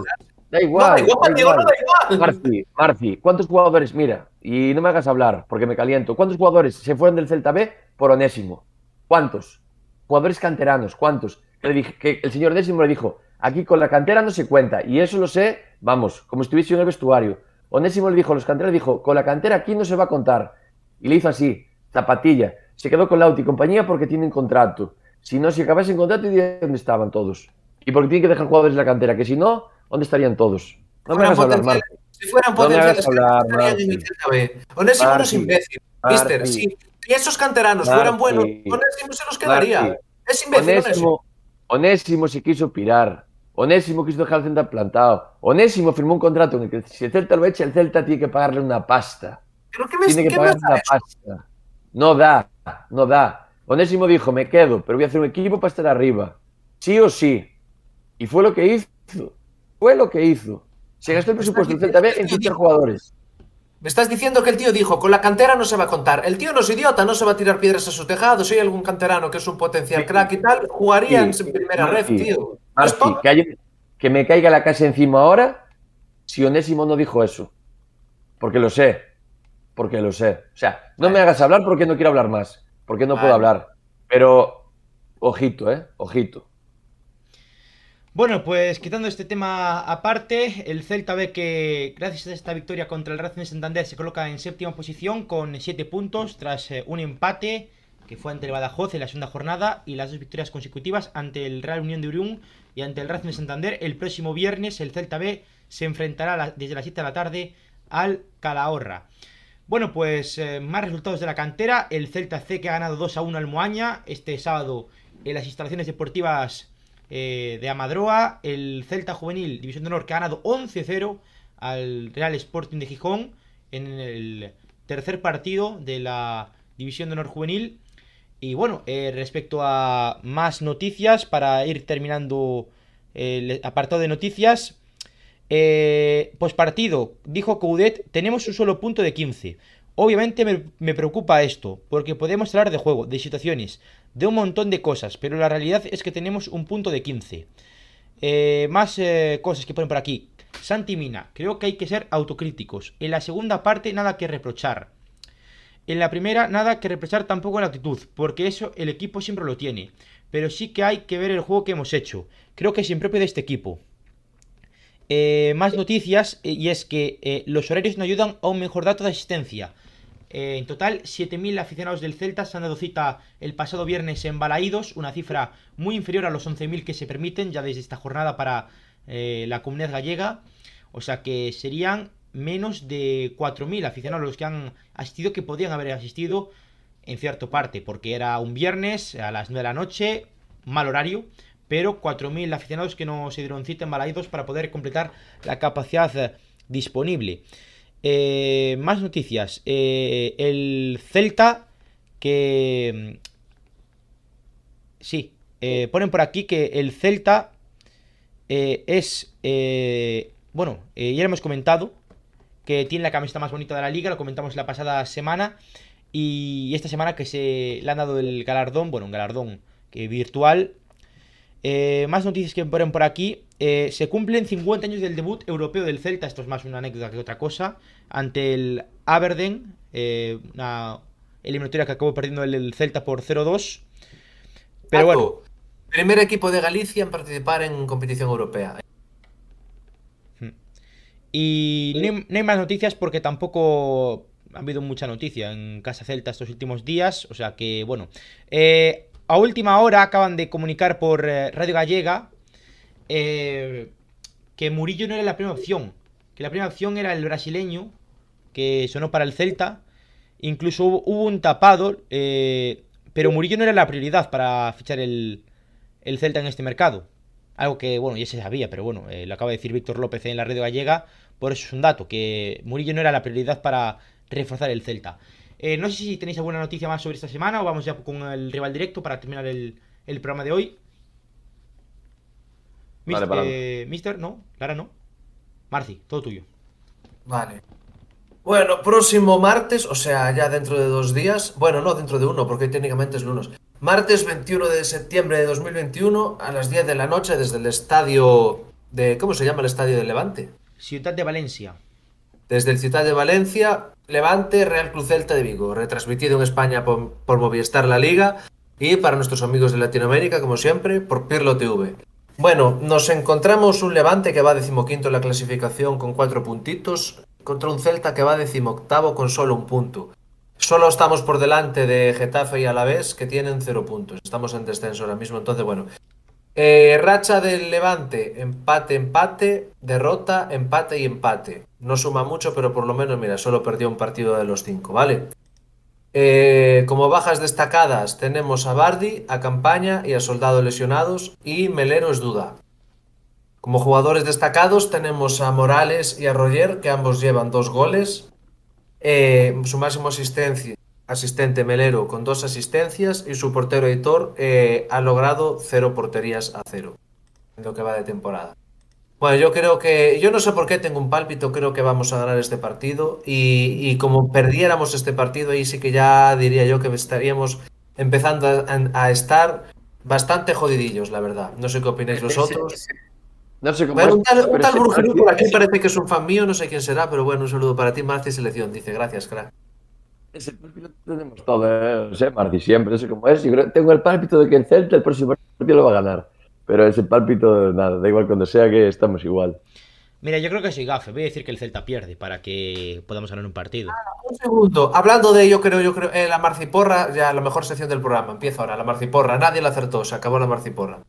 da igual. No, da igual, da igual. no da igual. Marci, Marci, ¿cuántos jugadores? Mira, y no me hagas hablar porque me caliento. ¿Cuántos jugadores se fueron del Celta B por Onésimo? ¿Cuántos? Jugadores canteranos, ¿cuántos? Que, le dije, que el señor Onésimo le dijo, aquí con la cantera no se cuenta. Y eso lo sé, vamos, como estuviese en el vestuario. Onésimo le dijo a los canteros, dijo, con la cantera aquí no se va a contar. Y le hizo así, zapatilla. Se quedó con Lauti y compañía porque tienen contrato. Si no, si acabase en contrato, diría dónde estaban todos. Y porque tienen que dejar jugadores en la cantera, que si no, ¿dónde estarían todos? No me hagas hablar, Marco. Si fueran No potenciales, hablar, estarían en B. Onésimo no es imbécil. Mister, si esos canteranos fueran buenos, Onésimo se los quedaría. Es imbécil Onésimo. Onésimo, se quiso pirar. Onésimo quiso dejar el Celta plantado. Onésimo firmó un contrato en el que si el Celta lo echa, el Celta tiene que pagarle una pasta. ¿Pero qué me, Tiene que qué me pagar hace una eso? pasta. No da, no da. Onésimo dijo, me quedo, pero voy a hacer un equipo para estar arriba. Sí o sí. Y fue lo que hizo. Fue lo que hizo. Se gastó el presupuesto del Celta B en fichar jugadores. Me estás diciendo que el tío dijo, con la cantera no se va a contar. El tío no es idiota, no se va a tirar piedras a su tejado. Si hay algún canterano que es un potencial crack y tal, jugaría Sí. en primera red, Marci, tío. Que, hay- que me caiga la casa encima ahora si Onésimo no dijo eso. Porque lo sé. Porque lo sé. O sea, no me hagas hablar porque no quiero hablar más. Porque no puedo hablar. Pero, ojito, ¿eh? Ojito. Bueno, pues quitando este tema aparte, el Celta ve que gracias a esta victoria contra el Racing de Santander se coloca en séptima posición con 7 puntos tras eh, un empate que fue ante el Badajoz en la segunda jornada y las dos victorias consecutivas ante el Real Unión de Urún y ante el Racing de Santander. El próximo viernes el Celta B se enfrentará desde las 7 de la tarde al Calahorra. Bueno, pues eh, más resultados de la cantera. El Celta C que ha ganado 2 a 1 al Moaña este sábado en las instalaciones deportivas eh, de Amadroa. El Celta Juvenil, División de Honor, que ha ganado 11-0 al Real Sporting de Gijón en el tercer partido de la División de Honor Juvenil. Y bueno, eh, respecto a más noticias, para ir terminando el apartado de noticias. Eh, pospartido, dijo Coudet, tenemos un solo punto de 15. Obviamente me, me preocupa esto, porque podemos hablar de juego, de situaciones, de un montón de cosas, pero la realidad es que tenemos un punto de 15. Eh, más eh, cosas que ponen por aquí. Santi Mina, creo que hay que ser autocríticos. En la segunda parte nada que reprochar. En la primera nada que reprochar tampoco en la actitud, porque eso el equipo siempre lo tiene. Pero sí que hay que ver el juego que hemos hecho. Creo que es impropio de este equipo. Eh, más noticias, y es que los horarios no ayudan a un mejor dato de asistencia. Eh, en total, 7.000 aficionados del Celta se han dado cita el pasado viernes en Balaídos, una cifra muy inferior a los 11.000 que se permiten ya desde esta jornada para eh, la comunidad gallega. O sea que serían menos de 4.000 aficionados los que han asistido, que podían haber asistido en cierta parte, porque era un viernes a las 9 de la noche, mal horario, pero 4.000 aficionados que no se dieron cita en Balaidos para poder completar la capacidad eh, disponible. Eh, más noticias. Eh, el Celta que... mm, Sí, eh, ponen por aquí que el Celta eh, es, bueno, ya lo hemos comentado, que tiene la camiseta más bonita de la liga, lo comentamos la pasada semana, y esta semana que se le han dado el galardón, bueno, un galardón que virtual. Eh, más noticias que ponen por aquí. Eh, se cumplen 50 años del debut europeo del Celta, esto es más una anécdota que otra cosa, ante el Aberdeen, eh, una eliminatoria que acabó perdiendo el, el Celta por 0-2. Pero bueno, Primer equipo de Galicia en participar en competición europea. Y no hay, no hay más noticias porque tampoco ha habido mucha noticia en Casa Celta estos últimos días. O sea que, bueno. Eh, a última hora acaban de comunicar por eh, Radio Gallega eh, que Murillo no era la primera opción. Que la primera opción era el brasileño que sonó para el Celta. Incluso hubo, un tapado. eh, pero Murillo no era la prioridad para fichar el, el Celta en este mercado. Algo que, bueno, ya se sabía, pero bueno, lo acaba de decir Víctor López en la radio gallega. Por eso es un dato, que Murillo no era la prioridad para reforzar el Celta. Eh, no sé si tenéis alguna noticia más sobre esta semana o vamos ya con el rival directo para terminar el, el programa de hoy. Vale, Mister, para eh, Mister, no, Lara no. Marci, todo tuyo. Vale. Bueno, próximo martes, o sea, ya dentro de dos días. Bueno, no, dentro de uno, porque técnicamente es lunes. Martes 21 de septiembre de 2021 a las 10 de la noche desde el estadio de... ¿Cómo se llama el estadio de Levante? Ciudad de Valencia. Desde el Ciudad de Valencia, Levante, Real Cruz Celta de Vigo. Retransmitido en España por, por Movistar La Liga y para nuestros amigos de Latinoamérica, como siempre, por Pirlo TV. Bueno, nos encontramos un Levante que va decimoquinto en la clasificación con cuatro puntitos contra un Celta que va decimoctavo con solo un punto. Solo estamos por delante de Getafe y Alavés que tienen cero puntos. Estamos en descenso ahora mismo, entonces bueno. Eh, racha del Levante, empate, empate, derrota, empate y empate. No suma mucho, pero por lo menos, mira, solo perdió un partido de los cinco, ¿vale? Eh, como bajas destacadas tenemos a Bardi, a Campaña y a Soldado lesionados y Melero es duda. Como jugadores destacados tenemos a Morales y a Roger, que ambos llevan dos goles. Eh, su máximo asistencia, asistente Melero con dos asistencias y su portero Hitor eh, ha logrado cero porterías a cero en lo que va de temporada. Bueno, yo creo que, yo no sé por qué tengo un pálpito, creo que vamos a ganar este partido y, y como perdiéramos este partido, ahí sí que ya diría yo que estaríamos empezando a, a estar bastante jodidillos, la verdad. No sé qué opináis vosotros. No sé cómo Bueno, un tal, un tal por aquí parece que es un fan mío, no sé quién será, pero bueno, un saludo para ti, Marci Selección. Dice, gracias, crack. Ese pálpito tenemos todos, ¿eh? Marci, siempre, no sé cómo es. Yo creo- tengo el pálpito de que el Celta el próximo partido lo va a ganar. Pero ese pálpito, nada, da igual cuando sea que estamos igual. Mira, yo creo que soy gafe. Voy a decir que el Celta pierde para que podamos ganar un partido. Un segundo, hablando de yo creo, yo creo, eh, la Marciporra, ya la mejor sección del programa, empieza ahora, la Marciporra, nadie la acertó, se acabó la Marciporra.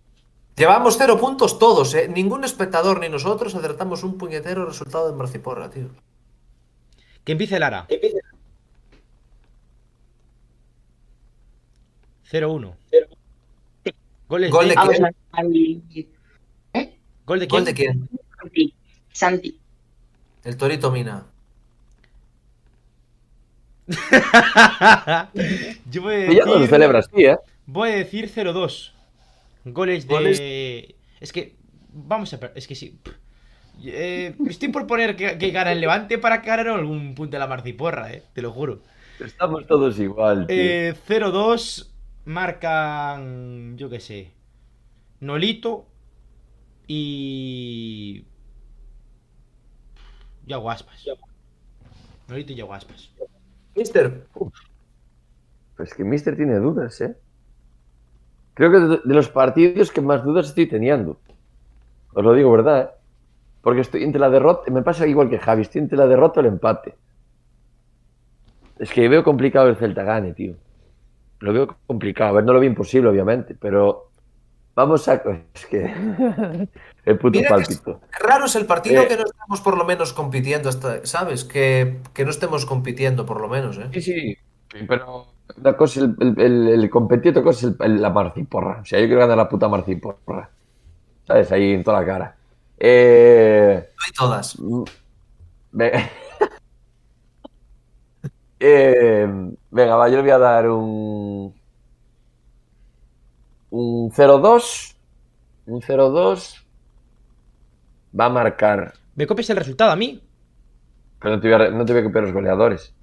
Llevamos cero puntos todos, eh. Ningún espectador ni nosotros acertamos un puñetero resultado de Marciporra, tío. Que empiece Lara. 0-1. Goles Gol de, de quién? a al- ¿Gol de quién? ¿Gol de quién? Santi. Santi. El Torito Mina. Yo voy a Y ya no lo decir, celebra así, ¿eh? voy a decir 0-2. Goles de... Goles. Es que... Vamos a... Es que sí. Eh, estoy por poner que, que gana el Levante para que ganen algún punto de la marciporra, eh. Te lo juro. Estamos todos igual, tío. Eh, 0-2 marcan, yo qué sé, Nolito y... Yago Aspas. Nolito y Yago Aspas. Mister, Pues que Mister tiene dudas, ¿eh? Creo que de, de los partidos que más dudas estoy teniendo. Os lo digo, ¿verdad? eh? Porque estoy entre la derrota, me pasa igual que Javi, estoy entre la derrota o el empate. Es que veo complicado el Celta gane, tío. Lo veo complicado. A ver, no lo veo imposible, obviamente, pero vamos a... Es que... el puto Mira que pálpito. raro es el partido Eh. que no estamos por lo menos compitiendo hasta, ¿sabes? Que, que no estemos compitiendo por lo menos, ¿eh? Sí, sí, pero una cosa es el, el, el, el competir, otra cosa es el- el- la marciporra. O sea, yo quiero ganar la puta marciporra. ¿Sabes? Ahí en toda la cara. Eh, No hay todas. mm, ve- Eh, venga, va, yo le voy a dar un... un 0-2. Un 0-2. Va a marcar. Me copias el resultado a mí. Pero no te, voy a, no te voy a copiar los goleadores.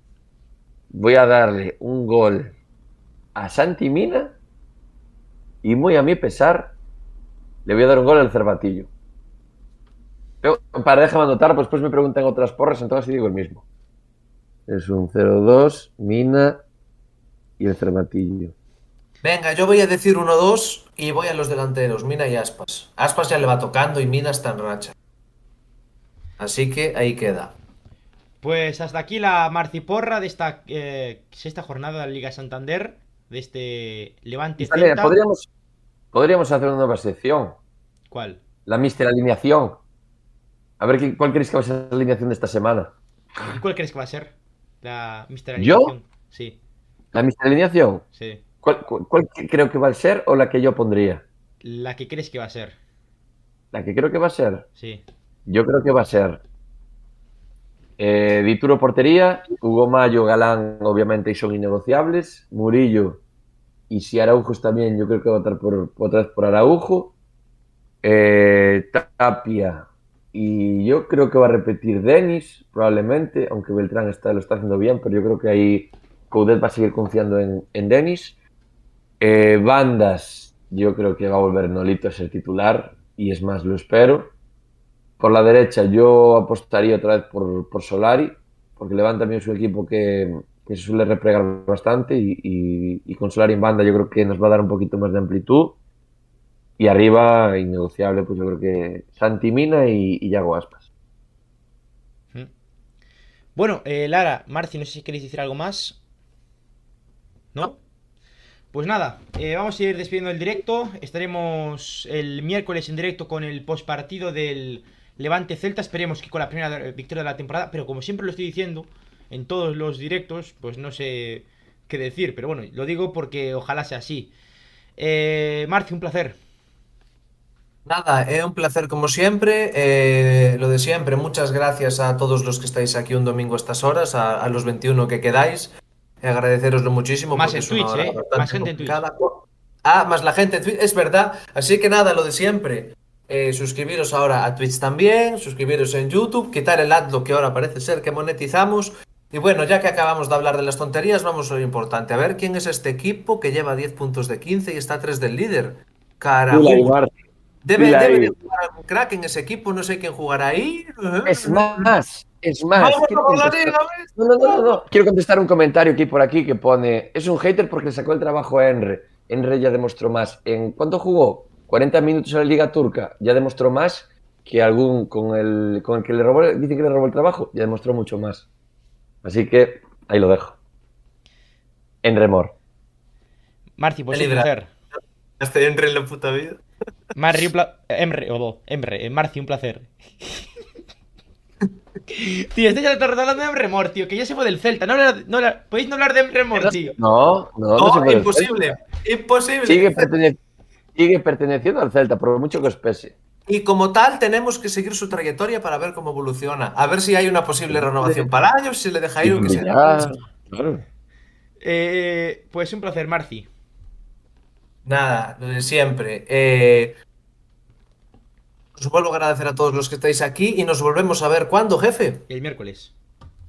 Voy a darle un gol a Santi Mina. Y muy a mi pesar, le voy a dar un gol al Cervatillo. Pero, para déjame anotar, pues después me preguntan otras porras, entonces digo el mismo. Es un 0-2, Mina y el Cervatillo. Venga, yo voy a decir 1-2 y voy a los delanteros, Mina y Aspas. Aspas ya le va tocando y Mina está en racha. Así que ahí queda. Pues hasta aquí la marciporra de esta eh, sexta jornada de la Liga Santander, de este Levante Vale, podríamos, podríamos hacer una nueva sección. ¿Cuál? La Mister Alineación. A ver, ¿qué- ¿cuál crees que va a ser la alineación de esta semana? ¿Y cuál crees que va a ser? La Mister ¿Yo? Alineación. Sí, ¿La Mister Alineación? sí. ¿Cuál, cuál- creo que va a ser o la que yo pondría? La que crees que va a ser. La que creo que va a ser. Sí. Yo creo que va a ser. Eh, Dituro Portería, Hugo Mayo, Galán, obviamente, y son innegociables. Murillo y si Araujos también, yo creo que va a votar por, otra vez por Araujo. Eh, Tapia, y yo creo que va a repetir Denis, probablemente, aunque Beltrán está, lo está haciendo bien, pero yo creo que ahí Coudet va a seguir confiando en, en Denis. Eh, bandas, yo creo que va a volver Nolito a ser titular, y es más, lo espero. Por la derecha yo apostaría otra vez por, por Solari, porque Levante también es un equipo que, que se suele replegar bastante y, y- y con Solari en banda yo creo que nos va a dar un poquito más de amplitud. Y arriba, innegociable, pues yo creo que Santi Mina y, y Yago Aspas. Mm. Bueno, eh, Lara, Marci, no sé si queréis decir algo más. ¿No? Pues nada, eh, vamos a ir despidiendo el directo. Estaremos el miércoles en directo con el postpartido del Levante Celta. Esperemos que con la primera victoria de la temporada. Pero como siempre lo estoy diciendo en todos los directos, pues no sé qué decir. Pero bueno, lo digo porque ojalá sea así. Eh, Marci, un placer. Nada, es un placer como siempre. eh, lo de siempre, muchas gracias a todos los que estáis aquí un domingo a estas horas, a, a los 21 que quedáis. Eh, agradeceroslo muchísimo. Más porque en es una Twitch, hora ¿eh? bastante Más gente en Twitch. complicada. Ah, más la gente en Twitch, es verdad. Así que nada, lo de siempre. Eh, suscribiros ahora a Twitch también, suscribiros en YouTube, quitar el adblock que ahora parece ser que monetizamos. Y bueno, ya que acabamos de hablar de las tonterías, vamos a lo importante. A ver quién es este equipo que lleva 10 puntos de 15 y está a 3 del líder. Ahí. Debe de jugar algún crack en ese equipo, no sé quién jugará ahí. Es más, es más. Quiero contestar-. No, no, no, no, no. Quiero contestar un comentario aquí por aquí que pone: Es un hater porque le sacó el trabajo a Enre. Enre ya demostró más. ¿En cuánto jugó? 40 minutos en la Liga Turca. Ya demostró más que algún con el, con el que le robó, dicen que le robó el trabajo. Ya demostró mucho más. Así que ahí lo dejo. Enre Mor. Marci, pues un placer. Este entre en la puta vida. Marri, un pla- Emre, o Emre, eh, Marci, un placer. tío, estoy ya hablando de Emre Mor, tío, que ya se fue del Celta. No hablar- no hablar- ¿Podéis no hablar de Emre Mor, tío? No, no, no, imposible. Imposible. Sigue, pertene- sigue perteneciendo al Celta, por mucho que os pese. Y como tal, tenemos que seguir su trayectoria para ver cómo evoluciona. A ver si hay una posible renovación para años, si le deja ir o que sea. Eh, pues un placer, Marci. Nada, lo de siempre. Eh, os vuelvo a agradecer a todos los que estáis aquí y nos volvemos a ver cuándo, jefe. El miércoles.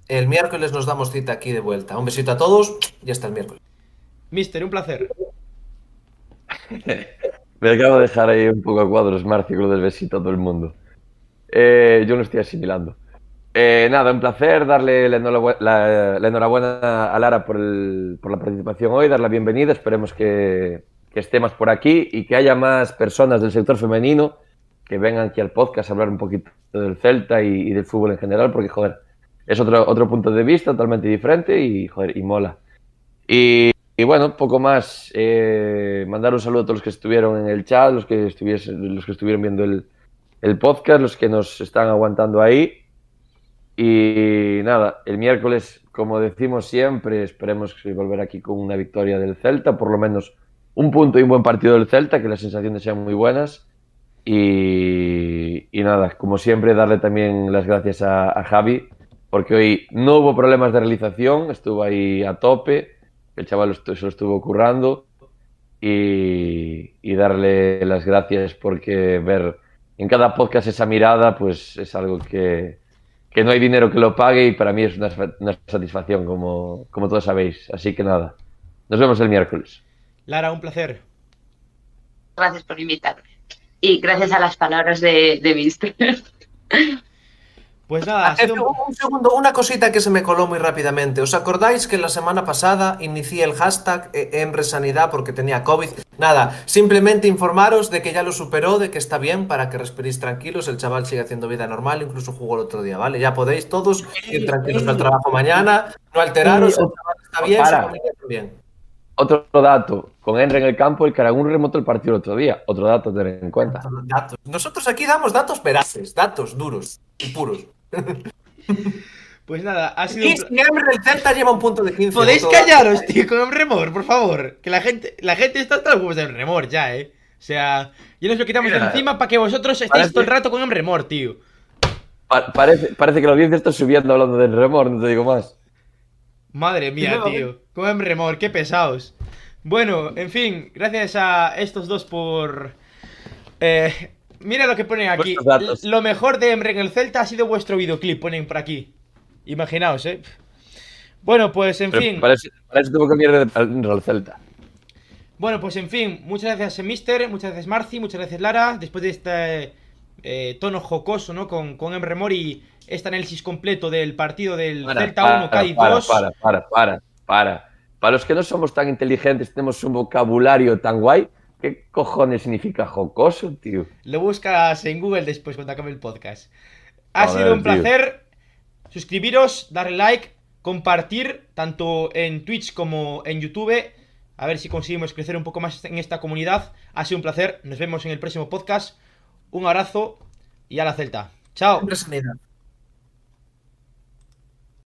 El miércoles nos damos cita aquí de vuelta. Un besito a todos y hasta el miércoles. Mister, un placer. Me acabo de dejar ahí un poco a cuadros, Marcio, con lo del besito a todo el mundo. Eh, yo lo estoy asimilando. Eh, nada, un placer darle la enhorabuena, la- la enhorabuena a Lara por, el- por la participación hoy, dar la bienvenida. Esperemos que, que esté más por aquí y que haya más personas del sector femenino que vengan aquí al podcast a hablar un poquito del Celta y, y del fútbol en general, porque, joder, es otro, otro punto de vista totalmente diferente y, joder, y mola. Y, y bueno, poco más. eh, mandar un saludo a todos los que estuvieron en el chat, los que, los que estuvieron viendo el, el podcast, los que nos están aguantando ahí. Y nada, el miércoles, como decimos siempre, esperemos volver aquí con una victoria del Celta, por lo menos un punto y un buen partido del Celta, que las sensaciones sean muy buenas. Y, nada, como siempre, darle también las gracias a, Javi, porque hoy no hubo problemas de realización, estuvo ahí a tope, el chaval se lo estuvo currando. y, y darle las gracias porque ver en cada podcast esa mirada, pues es algo que, que no hay dinero que lo pague y para mí es una, una satisfacción, como, como todos sabéis. Así que nada, nos vemos el miércoles. Lara, un placer. Gracias por invitarme. Y gracias a las palabras de, de Mister. Pues nada, ha sido un- Un segundo, una cosita que se me coló muy rápidamente. ¿Os acordáis que la semana pasada inicié el hashtag eh, Emre Sanidad porque tenía COVID? Nada, simplemente informaros de que ya lo superó, de que está bien para que respiréis tranquilos. El chaval sigue haciendo vida normal, incluso jugó el otro día, ¿vale? Ya podéis todos ir tranquilos al trabajo mañana, no alteraros, el chaval está bien, Para. su familia también. Otro dato, con Henry en el campo, el Caragún remontó el partido el otro día. Otro dato a tener en cuenta. Datos. Nosotros aquí damos datos veraces, datos duros y puros. Pues nada, ha sido un Y si del Celta lleva un punto de 15. Podéis callaros, tío, con remor, por favor. Que la gente, la gente está hasta los huevos de remor ya, eh. O sea, ya nos lo quitamos de encima para que vosotros estéis parece- todo el rato con remor, tío. Pa- parece, parece que la audiencia está subiendo hablando del remor, no te digo más. Madre mía, No. tío. Con remor, qué pesados. Bueno, en fin, gracias a estos dos por. Eh, mira lo que ponen aquí. Lo mejor de Emre en el Celta ha sido vuestro videoclip, ponen por aquí. Imaginaos, eh. Bueno, pues en Pero fin. para, eso, para eso que cambiar al al Celta. Bueno, pues en fin, muchas gracias, Mister, muchas gracias, Marci, muchas gracias, Lara. Después de este eh, tono jocoso, ¿no? Con, con Emre Mor y este análisis completo del partido del Para, Celta para, 1, Cádiz para, 2. Para, para, para, para. Para los que no somos tan inteligentes, tenemos un vocabulario tan guay. ¿Qué cojones significa jocoso, tío? Lo buscas en Google después cuando acabe el podcast. Ha Joder, sido un tío. placer. Suscribiros, darle like, compartir, tanto en Twitch como en YouTube. A ver si conseguimos crecer un poco más en esta comunidad. Ha sido un placer. Nos vemos en el próximo podcast. Un abrazo y a la Celta. Chao.